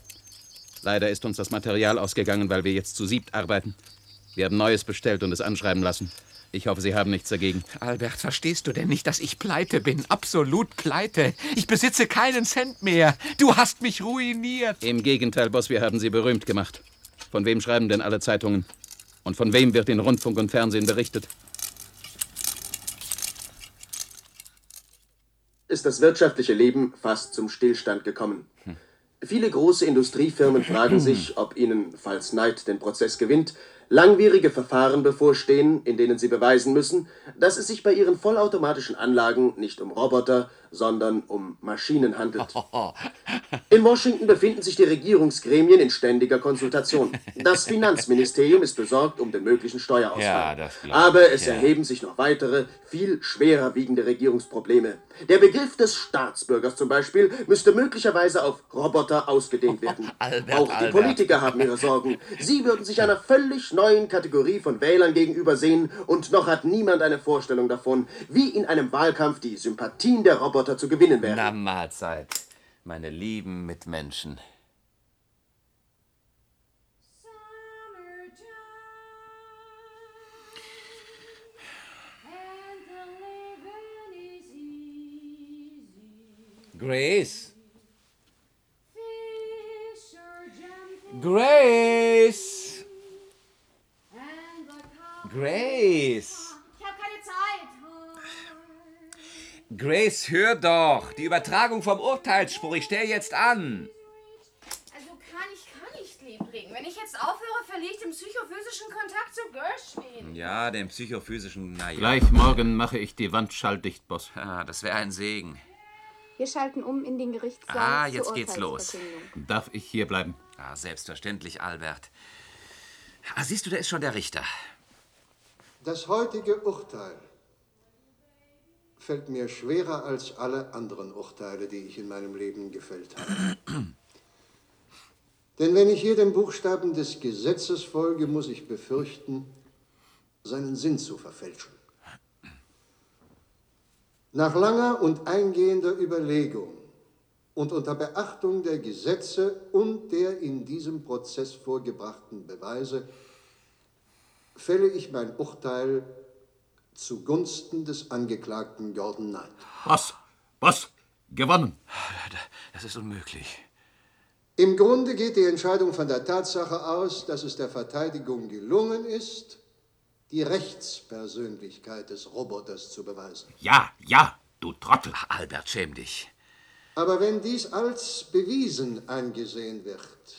Speaker 11: Leider ist uns das Material ausgegangen, weil wir jetzt zu siebt arbeiten. Wir haben Neues bestellt und es anschreiben lassen. Ich hoffe, Sie haben nichts dagegen.
Speaker 6: Albert, verstehst du denn nicht, dass ich pleite bin? Absolut pleite. Ich besitze keinen Cent mehr. Du hast mich ruiniert.
Speaker 11: Im Gegenteil, Boss, wir haben Sie berühmt gemacht. Von wem schreiben denn alle Zeitungen? Und von wem wird in Rundfunk und Fernsehen berichtet?
Speaker 16: ist das wirtschaftliche Leben fast zum Stillstand gekommen. Viele große Industriefirmen fragen sich, ob ihnen, falls Knight den Prozess gewinnt, langwierige Verfahren bevorstehen, in denen sie beweisen müssen, dass es sich bei ihren vollautomatischen Anlagen nicht um Roboter, sondern um Maschinen handelt. In Washington befinden sich die Regierungsgremien in ständiger Konsultation. Das Finanzministerium ist besorgt um den möglichen Steuerausfall.
Speaker 6: Ja.
Speaker 16: Aber es
Speaker 6: Ja.
Speaker 16: erheben sich noch weitere, viel schwerer wiegende Regierungsprobleme. Der Begriff des Staatsbürgers zum Beispiel müsste möglicherweise auf Roboter ausgedehnt werden.
Speaker 6: Albert,
Speaker 16: Auch die
Speaker 6: Albert.
Speaker 16: Politiker haben ihre Sorgen. Sie würden sich einer völlig neuen Kategorie von Wählern gegenüber sehen und noch hat niemand eine Vorstellung davon, wie in einem Wahlkampf die Sympathien der Roboter zu gewinnen wären.
Speaker 6: Na, Mahlzeit. Meine lieben Mitmenschen. Grace. Grace. Grace. Grace, hör doch. Die Übertragung vom Urteilsspruch. Ich stell jetzt an.
Speaker 9: Also kann ich kann nicht, Liebling. Wenn ich jetzt aufhöre, verliere ich den psychophysischen Kontakt zu Gershwin.
Speaker 6: Ja, den psychophysischen, naja.
Speaker 11: Gleich morgen mache ich die Wand schalldicht, Boss.
Speaker 6: Ah, das wäre ein Segen.
Speaker 19: Wir schalten um in den Gerichtssaal.
Speaker 6: Ah,
Speaker 19: zur
Speaker 6: jetzt geht's los.
Speaker 11: Darf ich hier bleiben?
Speaker 6: Ah, selbstverständlich, Albert. Ah, siehst du, da ist schon der Richter.
Speaker 15: Das heutige Urteil fällt mir schwerer als alle anderen Urteile, die ich in meinem Leben gefällt habe. Denn wenn ich hier den Buchstaben des Gesetzes folge, muss ich befürchten, seinen Sinn zu verfälschen. Nach langer und eingehender Überlegung und unter Beachtung der Gesetze und der in diesem Prozess vorgebrachten Beweise fälle ich mein Urteil zugunsten des Angeklagten Gordon Knight.
Speaker 11: Was? Was? Gewonnen.
Speaker 6: Das ist unmöglich.
Speaker 15: Im Grunde geht die Entscheidung von der Tatsache aus, dass es der Verteidigung gelungen ist, die Rechtspersönlichkeit des Roboters zu beweisen.
Speaker 11: Ja, ja, du Trottel.
Speaker 6: Albert, schäm dich.
Speaker 15: Aber wenn dies als bewiesen angesehen wird,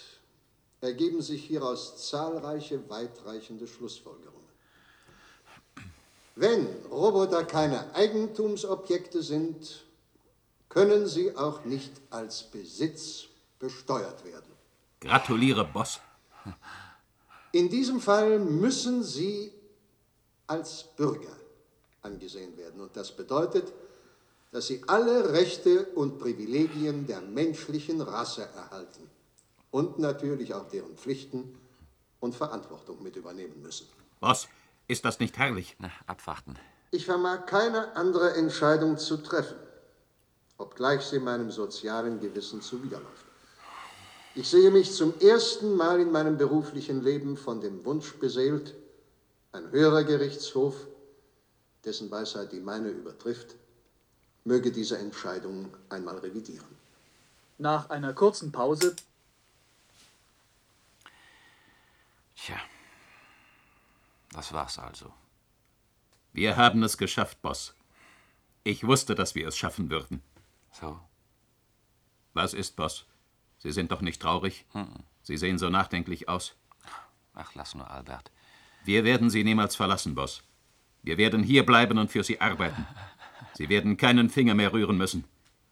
Speaker 15: ergeben sich hieraus zahlreiche weitreichende Schlussfolgerungen. Wenn Roboter keine Eigentumsobjekte sind, können sie auch nicht als Besitz besteuert werden.
Speaker 11: Gratuliere, Boss.
Speaker 15: In diesem Fall müssen sie als Bürger angesehen werden. Und das bedeutet, dass sie alle Rechte und Privilegien der menschlichen Rasse erhalten und natürlich auch deren Pflichten und Verantwortung mit übernehmen müssen.
Speaker 11: Boss, ist das nicht herrlich?
Speaker 6: Na, abwarten.
Speaker 15: Ich vermag keine andere Entscheidung zu treffen, obgleich sie meinem sozialen Gewissen zuwiderläuft. Ich sehe mich zum ersten Mal in meinem beruflichen Leben von dem Wunsch beseelt, ein höherer Gerichtshof, dessen Weisheit die meine übertrifft, möge diese Entscheidung einmal revidieren.
Speaker 20: Nach einer kurzen Pause.
Speaker 6: Tja, das war's also.
Speaker 11: Wir haben es geschafft, Boss. Ich wusste, dass wir es schaffen würden.
Speaker 6: So.
Speaker 11: Was ist, Boss? Sie sind doch nicht traurig?
Speaker 6: Hm.
Speaker 11: Sie sehen so nachdenklich aus.
Speaker 6: Ach, lass nur, Albert.
Speaker 11: Wir werden Sie niemals verlassen, Boss. Wir werden hier bleiben und für Sie arbeiten. Sie werden keinen Finger mehr rühren müssen.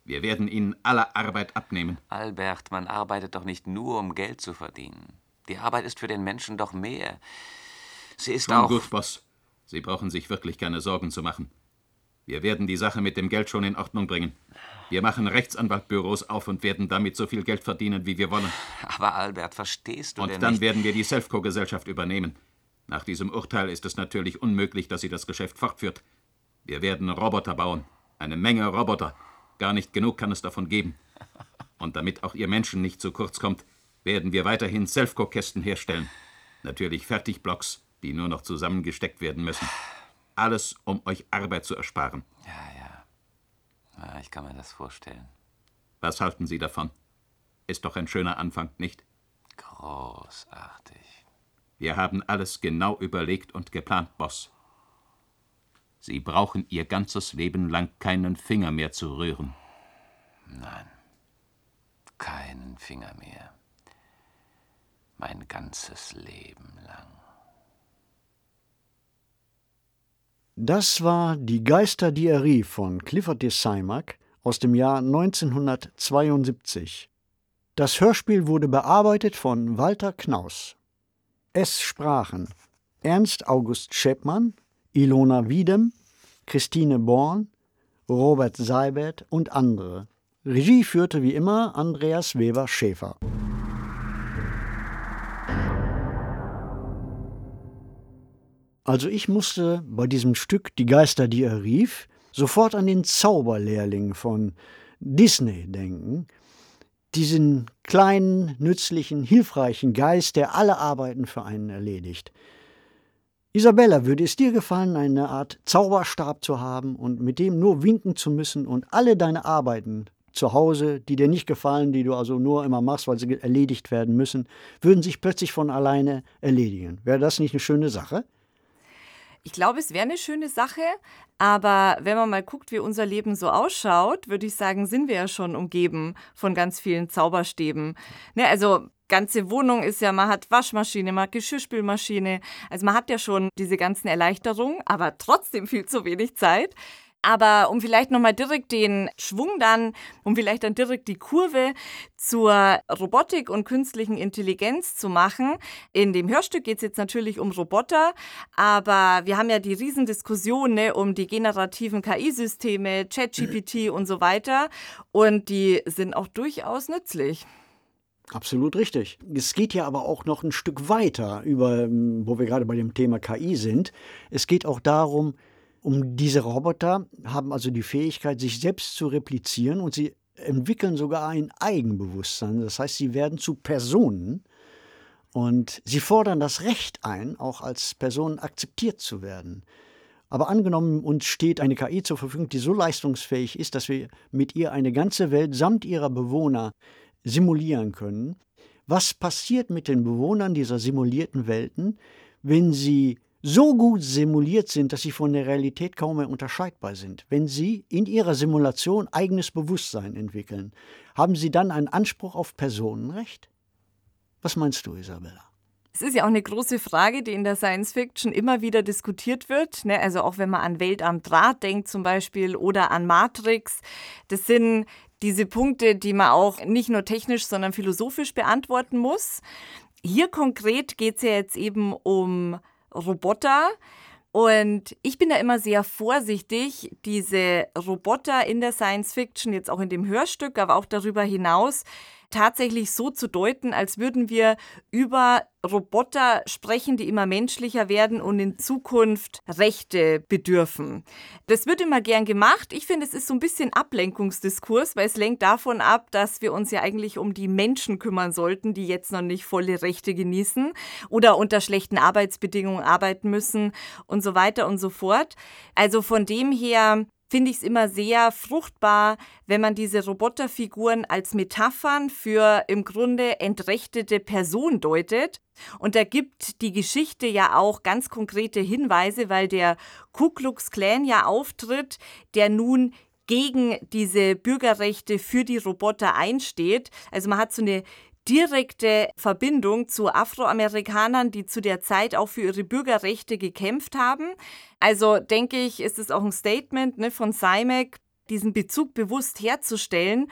Speaker 11: Wir werden Ihnen alle Arbeit abnehmen.
Speaker 6: Albert, man arbeitet doch nicht nur, um Geld zu verdienen. Die Arbeit ist für den Menschen doch mehr. Sie ist
Speaker 11: Schon
Speaker 6: auch.
Speaker 11: gut, Boss. Sie brauchen sich wirklich keine Sorgen zu machen. Wir werden die Sache mit dem Geld schon in Ordnung bringen. Wir machen Rechtsanwaltbüros auf und werden damit so viel Geld verdienen, wie wir wollen.
Speaker 6: Aber Albert, verstehst du
Speaker 11: Und
Speaker 6: denn
Speaker 11: dann
Speaker 6: nicht?
Speaker 11: werden wir die Selfco-Gesellschaft übernehmen. Nach diesem Urteil ist es natürlich unmöglich, dass sie das Geschäft fortführt. Wir werden Roboter bauen. Eine Menge Roboter. Gar nicht genug kann es davon geben. Und damit auch ihr Menschen nicht zu kurz kommt, werden wir weiterhin Selfco-Kästen herstellen. Natürlich Fertigblocks, die nur noch zusammengesteckt werden müssen. Alles, um euch Arbeit zu ersparen.
Speaker 6: Ja, ich kann mir das vorstellen.
Speaker 11: Was halten Sie davon? Ist doch ein schöner Anfang, nicht?
Speaker 6: Großartig.
Speaker 11: Wir haben alles genau überlegt und geplant, Boss. Sie brauchen Ihr ganzes Leben lang keinen Finger mehr zu rühren.
Speaker 6: Nein, keinen Finger mehr. Mein ganzes Leben lang.
Speaker 2: Das war Die Geisterdiarie von Clifford de Seimack aus dem Jahr 1972. Das Hörspiel wurde bearbeitet von Walter Knaus. Es sprachen Ernst August Scheppmann, Ilona Wiedem, Christine Born, Robert Seibert und andere. Regie führte wie immer Andreas Weber-Schäfer. Also ich musste bei diesem Stück Die Geister, die er rief, sofort an den Zauberlehrling von Disney denken. Diesen kleinen, nützlichen, hilfreichen Geist, der alle Arbeiten für einen erledigt. Isabella, würde es dir gefallen, eine Art Zauberstab zu haben und mit dem nur winken zu müssen und alle deine Arbeiten zu Hause, die dir nicht gefallen, die du also nur immer machst, weil sie erledigt werden müssen, würden sich plötzlich von alleine erledigen. Wäre das nicht eine schöne Sache?
Speaker 3: Ich glaube, es wäre eine schöne Sache, aber wenn man mal guckt, wie unser Leben so ausschaut, würde ich sagen, sind wir ja schon umgeben von ganz vielen Zauberstäben. Ne, also ganze Wohnung ist ja, man hat Waschmaschine, man hat Geschirrspülmaschine, also man hat ja schon diese ganzen Erleichterungen, aber trotzdem viel zu wenig Zeit. Aber um vielleicht nochmal direkt den Schwung dann, um vielleicht dann direkt die Kurve zur Robotik und künstlichen Intelligenz zu machen. In dem Hörstück geht es jetzt natürlich um Roboter, aber wir haben ja die Riesendiskussion ne, um die generativen KI-Systeme, ChatGPT und so weiter. Und die sind auch durchaus nützlich.
Speaker 2: Absolut richtig. Es geht ja aber auch noch ein Stück weiter, über, wo wir gerade bei dem Thema KI sind. Es geht auch darum, um diese Roboter haben also die Fähigkeit, sich selbst zu replizieren und sie entwickeln sogar ein Eigenbewusstsein. Das heißt, sie werden zu Personen Und sie fordern das Recht ein, auch als Person akzeptiert zu werden. Aber angenommen, uns steht eine KI zur Verfügung, die so leistungsfähig ist, dass wir mit ihr eine ganze Welt samt ihrer Bewohner simulieren können. Was passiert mit den Bewohnern dieser simulierten Welten, wenn sie so gut simuliert sind, dass sie von der Realität kaum mehr unterscheidbar sind? Wenn sie in ihrer Simulation eigenes Bewusstsein entwickeln, haben sie dann einen Anspruch auf Personenrecht? Was meinst du, Isabella?
Speaker 3: Es ist ja auch eine große Frage, die in der Science Fiction immer wieder diskutiert wird. Ne? Also auch wenn man an Welt am Draht denkt zum Beispiel oder an Matrix. Das sind diese Punkte, die man auch nicht nur technisch, sondern philosophisch beantworten muss. Hier konkret geht es ja jetzt eben um Roboter. Und ich bin da immer sehr vorsichtig, diese Roboter in der Science Fiction, jetzt auch in dem Hörstück, aber auch darüber hinaus, tatsächlich so zu deuten, als würden wir über Roboter sprechen, die immer menschlicher werden und in Zukunft Rechte bedürfen. Das wird immer gern gemacht. Ich finde, es ist so ein bisschen Ablenkungsdiskurs, weil es lenkt davon ab, dass wir uns ja eigentlich um die Menschen kümmern sollten, die jetzt noch nicht volle Rechte genießen oder unter schlechten Arbeitsbedingungen arbeiten müssen und so weiter und so fort. Also von dem her finde ich es immer sehr fruchtbar, wenn man diese Roboterfiguren als Metaphern für im Grunde entrechtete Personen deutet. Und da gibt die Geschichte ja auch ganz konkrete Hinweise, weil der Ku Klux Klan ja auftritt, der nun gegen diese Bürgerrechte für die Roboter einsteht. Also man hat so eine direkte Verbindung zu Afroamerikanern, die zu der Zeit auch für ihre Bürgerrechte gekämpft haben. Also denke ich, ist es auch ein Statement ne, von CIMAC, diesen Bezug bewusst herzustellen.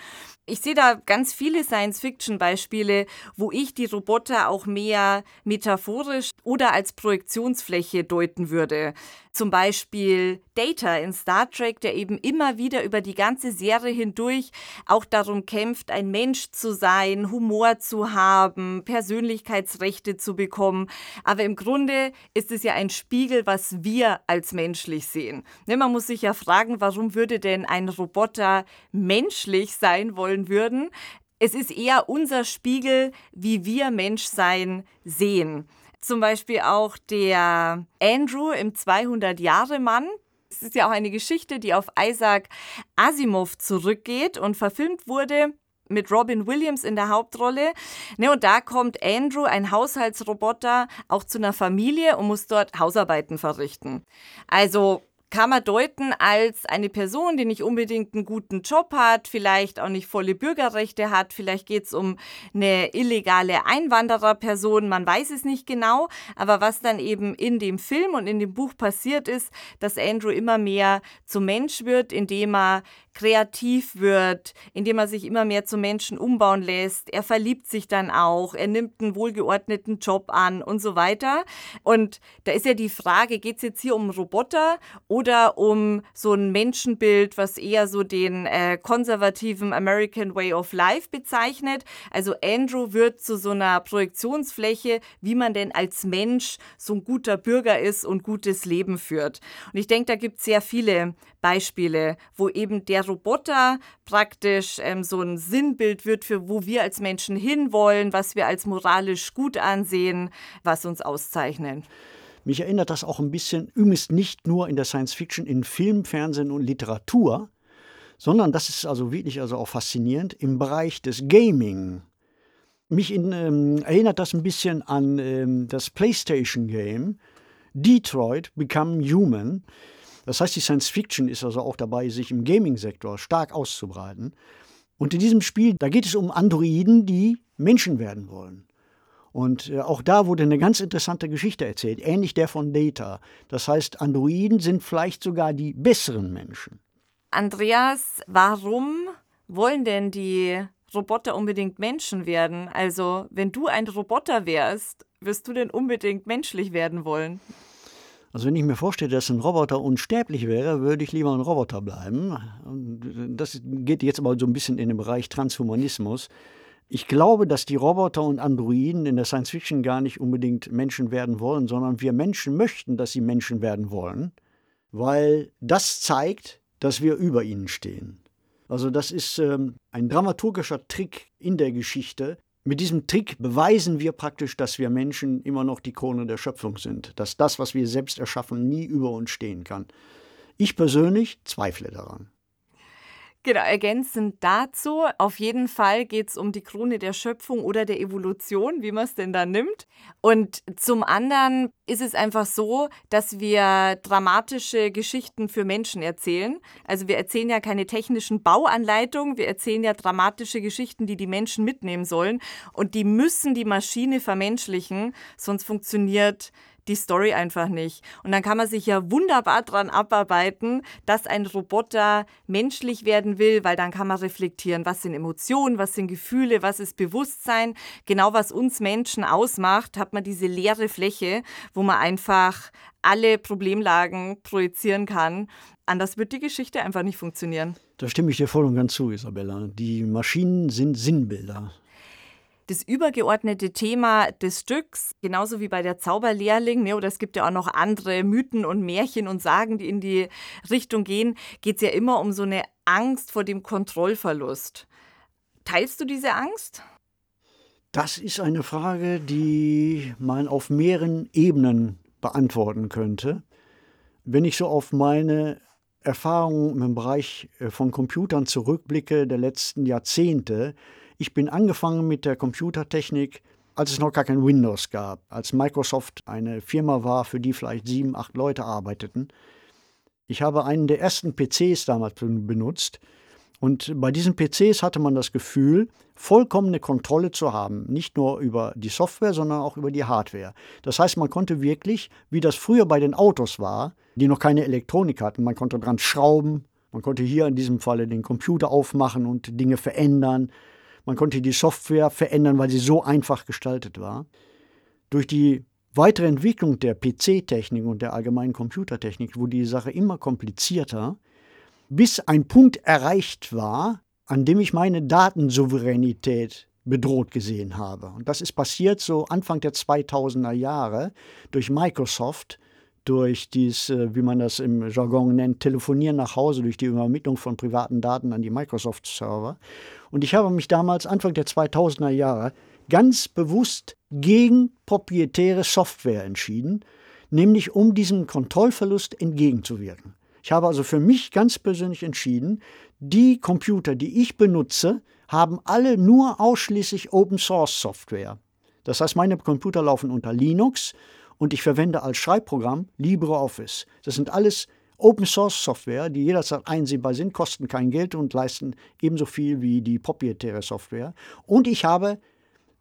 Speaker 3: Ich sehe da ganz viele Science-Fiction-Beispiele, wo ich die Roboter auch mehr metaphorisch oder als Projektionsfläche deuten würde. Zum Beispiel Data in Star Trek, der eben immer wieder über die ganze Serie hindurch auch darum kämpft, ein Mensch zu sein, Humor zu haben, Persönlichkeitsrechte zu bekommen. Aber im Grunde ist es ja ein Spiegel, was wir als menschlich sehen. Ne, man muss sich ja fragen, warum würde denn ein Roboter menschlich sein wollen würden? Es ist eher unser Spiegel, wie wir Menschsein sehen. Zum Beispiel auch der Andrew im 200-Jahre-Mann. Es ist ja auch eine Geschichte, die auf Isaac Asimov zurückgeht und verfilmt wurde mit Robin Williams in der Hauptrolle. Ne, und da kommt Andrew, ein Haushaltsroboter, auch zu einer Familie und muss dort Hausarbeiten verrichten. Also kann man deuten als eine Person, die nicht unbedingt einen guten Job hat, vielleicht auch nicht volle Bürgerrechte hat, vielleicht geht es um eine illegale Einwandererperson, man weiß es nicht genau, aber was dann eben in dem Film und in dem Buch passiert ist, dass Andrew immer mehr zum Mensch wird, indem er kreativ wird, indem er sich immer mehr zum Menschen umbauen lässt. Er verliebt sich dann auch, er nimmt einen wohlgeordneten Job an und so weiter. Und da ist ja die Frage, geht es jetzt hier um Roboter oder um so ein Menschenbild, was eher so den äh, konservativen American Way of Life bezeichnet? Also Andrew wird zu so einer Projektionsfläche, wie man denn als Mensch so ein guter Bürger ist und gutes Leben führt. Und ich denke, da gibt es sehr viele Beispiele, wo eben der Roboter praktisch ähm, so ein Sinnbild wird für wo wir als Menschen hinwollen, was wir als moralisch gut ansehen, was uns auszeichnet.
Speaker 2: Mich erinnert das auch ein bisschen, übrigens nicht nur in der Science Fiction, in Film, Fernsehen und Literatur, sondern das ist also wirklich also auch faszinierend im Bereich des Gaming. Mich in, ähm, erinnert das ein bisschen an ähm, das PlayStation Game Detroit Become Human. Das heißt, die Science Fiction ist also auch dabei, sich im Gaming-Sektor stark auszubreiten. Und in diesem Spiel, da geht es um Androiden, die Menschen werden wollen. Und äh, auch da wurde eine ganz interessante Geschichte erzählt, ähnlich der von Data. Das heißt, Androiden sind vielleicht sogar die besseren Menschen.
Speaker 3: Andreas, warum wollen denn die Roboter unbedingt Menschen werden? Also, wenn du ein Roboter wärst, wirst du denn unbedingt menschlich werden wollen?
Speaker 2: Also wenn ich mir vorstelle, dass ein Roboter unsterblich wäre, würde ich lieber ein Roboter bleiben. Das geht jetzt aber so ein bisschen in den Bereich Transhumanismus. Ich glaube, dass die Roboter und Androiden in der Science Fiction gar nicht unbedingt Menschen werden wollen, sondern wir Menschen möchten, dass sie Menschen werden wollen, weil das zeigt, dass wir über ihnen stehen. Also das ist ähm, ein dramaturgischer Trick in der Geschichte, Mit diesem Trick beweisen wir praktisch, dass wir Menschen immer noch die Krone der Schöpfung sind, dass das, was wir selbst erschaffen, nie über uns stehen kann. Ich persönlich zweifle daran.
Speaker 3: Genau, ergänzend dazu, auf jeden Fall geht es um die Krone der Schöpfung oder der Evolution, wie man es denn da nimmt. Und zum anderen ist es einfach so, dass wir dramatische Geschichten für Menschen erzählen. Also wir erzählen ja keine technischen Bauanleitungen, wir erzählen ja dramatische Geschichten, die die Menschen mitnehmen sollen. Und die müssen die Maschine vermenschlichen, sonst funktioniert die Story einfach nicht. Und dann kann man sich ja wunderbar daran abarbeiten, dass ein Roboter menschlich werden will, weil dann kann man reflektieren, was sind Emotionen, was sind Gefühle, was ist Bewusstsein. Genau was uns Menschen ausmacht, hat man diese leere Fläche, wo man einfach alle Problemlagen projizieren kann. Anders wird die Geschichte einfach nicht funktionieren.
Speaker 2: Da stimme ich dir voll und ganz zu, Isabella. Die Maschinen sind Sinnbilder
Speaker 3: das übergeordnete Thema des Stücks, genauso wie bei der Zauberlehrling, ne, oder es gibt ja auch noch andere Mythen und Märchen und Sagen, die in die Richtung gehen, geht es ja immer um so eine Angst vor dem Kontrollverlust. Teilst du diese Angst?
Speaker 2: Das ist eine Frage, die man auf mehreren Ebenen beantworten könnte. Wenn ich so auf meine Erfahrungen im Bereich äh, von Computern zurückblicke der letzten Jahrzehnte, ich bin angefangen mit der Computertechnik, als es noch gar kein Windows gab, als Microsoft eine Firma war, für die vielleicht sieben, acht Leute arbeiteten. Ich habe einen der ersten PCs damals benutzt und bei diesen PCs hatte man das Gefühl, vollkommene Kontrolle zu haben, nicht nur über die Software, sondern auch über die Hardware. Das heißt, man konnte wirklich, wie das früher bei den Autos war, die noch keine Elektronik hatten, man konnte dran schrauben, man konnte hier in diesem Falle den Computer aufmachen und Dinge verändern. Man konnte die Software verändern, weil sie so einfach gestaltet war. Durch die weitere Entwicklung der PC-Technik und der allgemeinen Computertechnik wurde die Sache immer komplizierter, bis ein Punkt erreicht war, an dem ich meine Datensouveränität bedroht gesehen habe. Und das ist passiert so Anfang der 2000er Jahre durch Microsoft, durch dies, äh, wie man das im Jargon nennt, Telefonieren nach Hause, durch die Übermittlung von privaten Daten an die Microsoft-Server. Und ich habe mich damals, Anfang der 2000er Jahre, ganz bewusst gegen proprietäre Software entschieden, nämlich um diesem Kontrollverlust entgegenzuwirken. Ich habe also für mich ganz persönlich entschieden, die Computer, die ich benutze, haben alle nur ausschließlich Open Source Software. Das heißt, meine Computer laufen unter Linux und ich verwende als Schreibprogramm LibreOffice. Das sind alles Open Source Software, die jederzeit einsehbar sind, kosten kein Geld und leisten ebenso viel wie die proprietäre Software. Und ich habe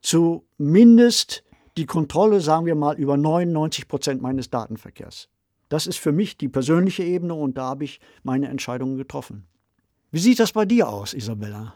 Speaker 2: zumindest die Kontrolle, sagen wir mal, über 99 Prozent meines Datenverkehrs. Das ist für mich die persönliche Ebene und da habe ich meine Entscheidungen getroffen. Wie sieht das bei dir aus, Isabella?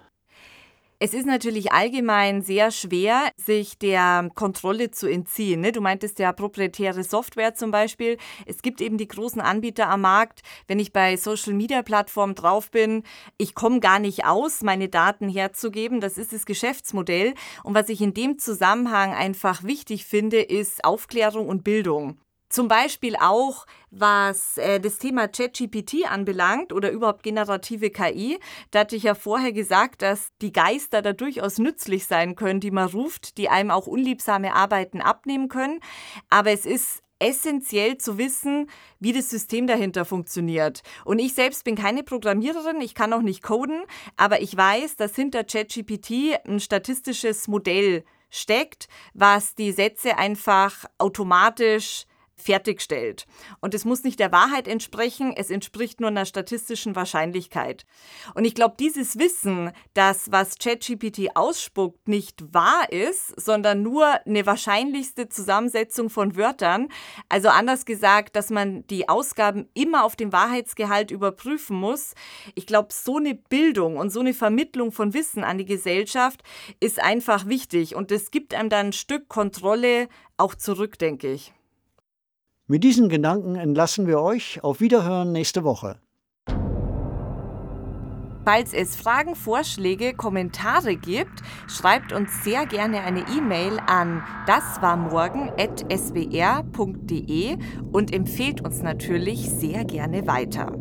Speaker 3: Es ist natürlich allgemein sehr schwer, sich der Kontrolle zu entziehen. Ne? Du meintest ja proprietäre Software zum Beispiel. Es gibt eben die großen Anbieter am Markt. Wenn ich bei Social-Media-Plattformen drauf bin, ich komme gar nicht aus, meine Daten herzugeben. Das ist das Geschäftsmodell. Und was ich in dem Zusammenhang einfach wichtig finde, ist Aufklärung und Bildung. Zum Beispiel auch, was äh, das Thema ChatGPT anbelangt oder überhaupt generative KI. Da hatte ich ja vorher gesagt, dass die Geister da durchaus nützlich sein können, die man ruft, die einem auch unliebsame Arbeiten abnehmen können. Aber es ist essentiell zu wissen, wie das System dahinter funktioniert. Und ich selbst bin keine Programmiererin, ich kann auch nicht coden, aber ich weiß, dass hinter ChatGPT ein statistisches Modell steckt, was die Sätze einfach automatisch fertigstellt. Und es muss nicht der Wahrheit entsprechen, es entspricht nur einer statistischen Wahrscheinlichkeit. Und ich glaube, dieses Wissen, dass was ChatGPT ausspuckt, nicht wahr ist, sondern nur eine wahrscheinlichste Zusammensetzung von Wörtern, also anders gesagt, dass man die Ausgaben immer auf den Wahrheitsgehalt überprüfen muss, ich glaube, so eine Bildung und so eine Vermittlung von Wissen an die Gesellschaft ist einfach wichtig und es gibt einem dann ein Stück Kontrolle auch zurück, denke ich.
Speaker 2: Mit diesen Gedanken entlassen wir euch. Auf Wiederhören nächste Woche.
Speaker 3: Falls es Fragen, Vorschläge, Kommentare gibt, schreibt uns sehr gerne eine E-Mail an daswarmorgen.swr.de und empfehlt uns natürlich sehr gerne weiter.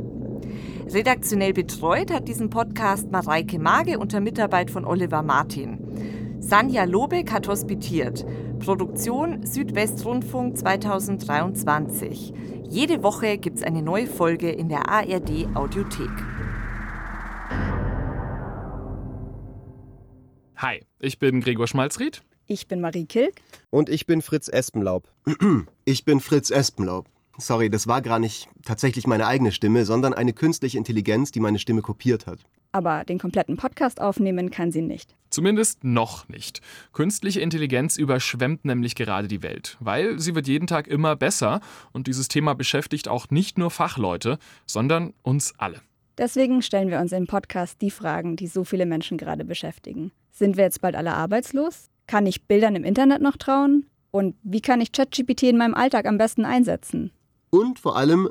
Speaker 3: Redaktionell betreut hat diesen Podcast Mareike Mage unter Mitarbeit von Oliver Martin. Sanja Lobeck hat hospitiert. Produktion Südwestrundfunk 2023. Jede Woche gibt es eine neue Folge in der ARD Audiothek.
Speaker 21: Hi, ich bin Gregor Schmalzried.
Speaker 22: Ich bin Marie Kilk.
Speaker 23: Und ich bin Fritz Espenlaub. Ich bin Fritz Espenlaub. Sorry, das war gar nicht tatsächlich meine eigene Stimme, sondern eine künstliche Intelligenz, die meine Stimme kopiert hat.
Speaker 22: Aber den kompletten Podcast aufnehmen kann sie nicht.
Speaker 21: Zumindest noch nicht. Künstliche Intelligenz überschwemmt nämlich gerade die Welt, weil sie wird jeden Tag immer besser und dieses Thema beschäftigt auch nicht nur Fachleute, sondern uns alle.
Speaker 22: Deswegen stellen wir uns im Podcast die Fragen, die so viele Menschen gerade beschäftigen. Sind wir jetzt bald alle arbeitslos? Kann ich Bildern im Internet noch trauen? Und wie kann ich ChatGPT in meinem Alltag am besten einsetzen?
Speaker 23: Und vor allem,